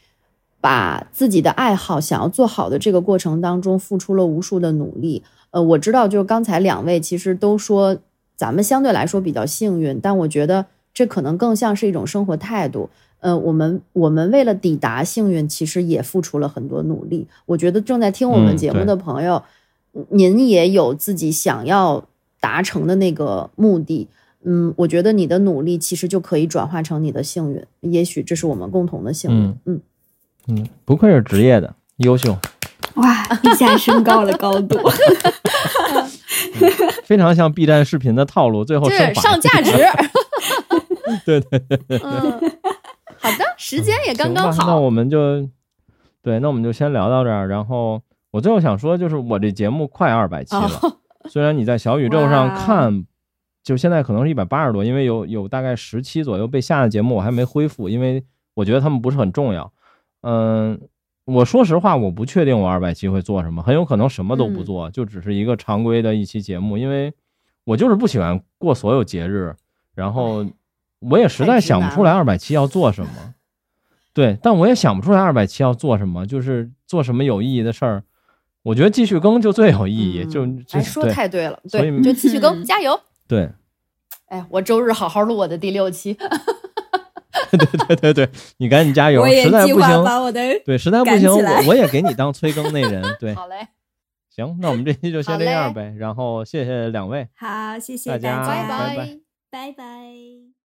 把自己的爱好想要做好的这个过程当中，付出了无数的努力。呃，我知道，就是刚才两位其实都说咱们相对来说比较幸运，但我觉得这可能更像是一种生活态度。呃，我们我们为了抵达幸运，其实也付出了很多努力。我觉得正在听我们节目的朋友，您也有自己想要达成的那个目的。嗯，我觉得你的努力其实就可以转化成你的幸运。也许这是我们共同的幸运。嗯。嗯，不愧是职业的，优秀，哇，一下升高了高度，非常像 B 站视频的套路，最后是上价值，[LAUGHS] 对对对对，嗯，好的，[LAUGHS] 时间也刚刚好，那我们就，对，那我们就先聊到这儿。然后我最后想说，就是我这节目快二百期了，[LAUGHS] 虽然你在小宇宙上看，就现在可能是一百八十多，因为有有大概十期左右被下的节目我还没恢复，因为我觉得他们不是很重要。嗯，我说实话，我不确定我二百期会做什么，很有可能什么都不做，就只是一个常规的一期节目，因为我就是不喜欢过所有节日，然后我也实在想不出来二百七要做什么。对，但我也想不出来二百七要做什么，就是做什么有意义的事儿。我觉得继续更就最有意义，就哎说太对了，对，就继续更，加油。对，[LAUGHS] 哎，我周日好好录我的第六期。[LAUGHS] 对对对对，你赶紧加油！实在不行，对，实在不行，我我也给你当催更那人。对，好嘞，行，那我们这期就 [LAUGHS] 先这样呗。然后谢谢两位，好，谢谢大家，拜拜，拜拜。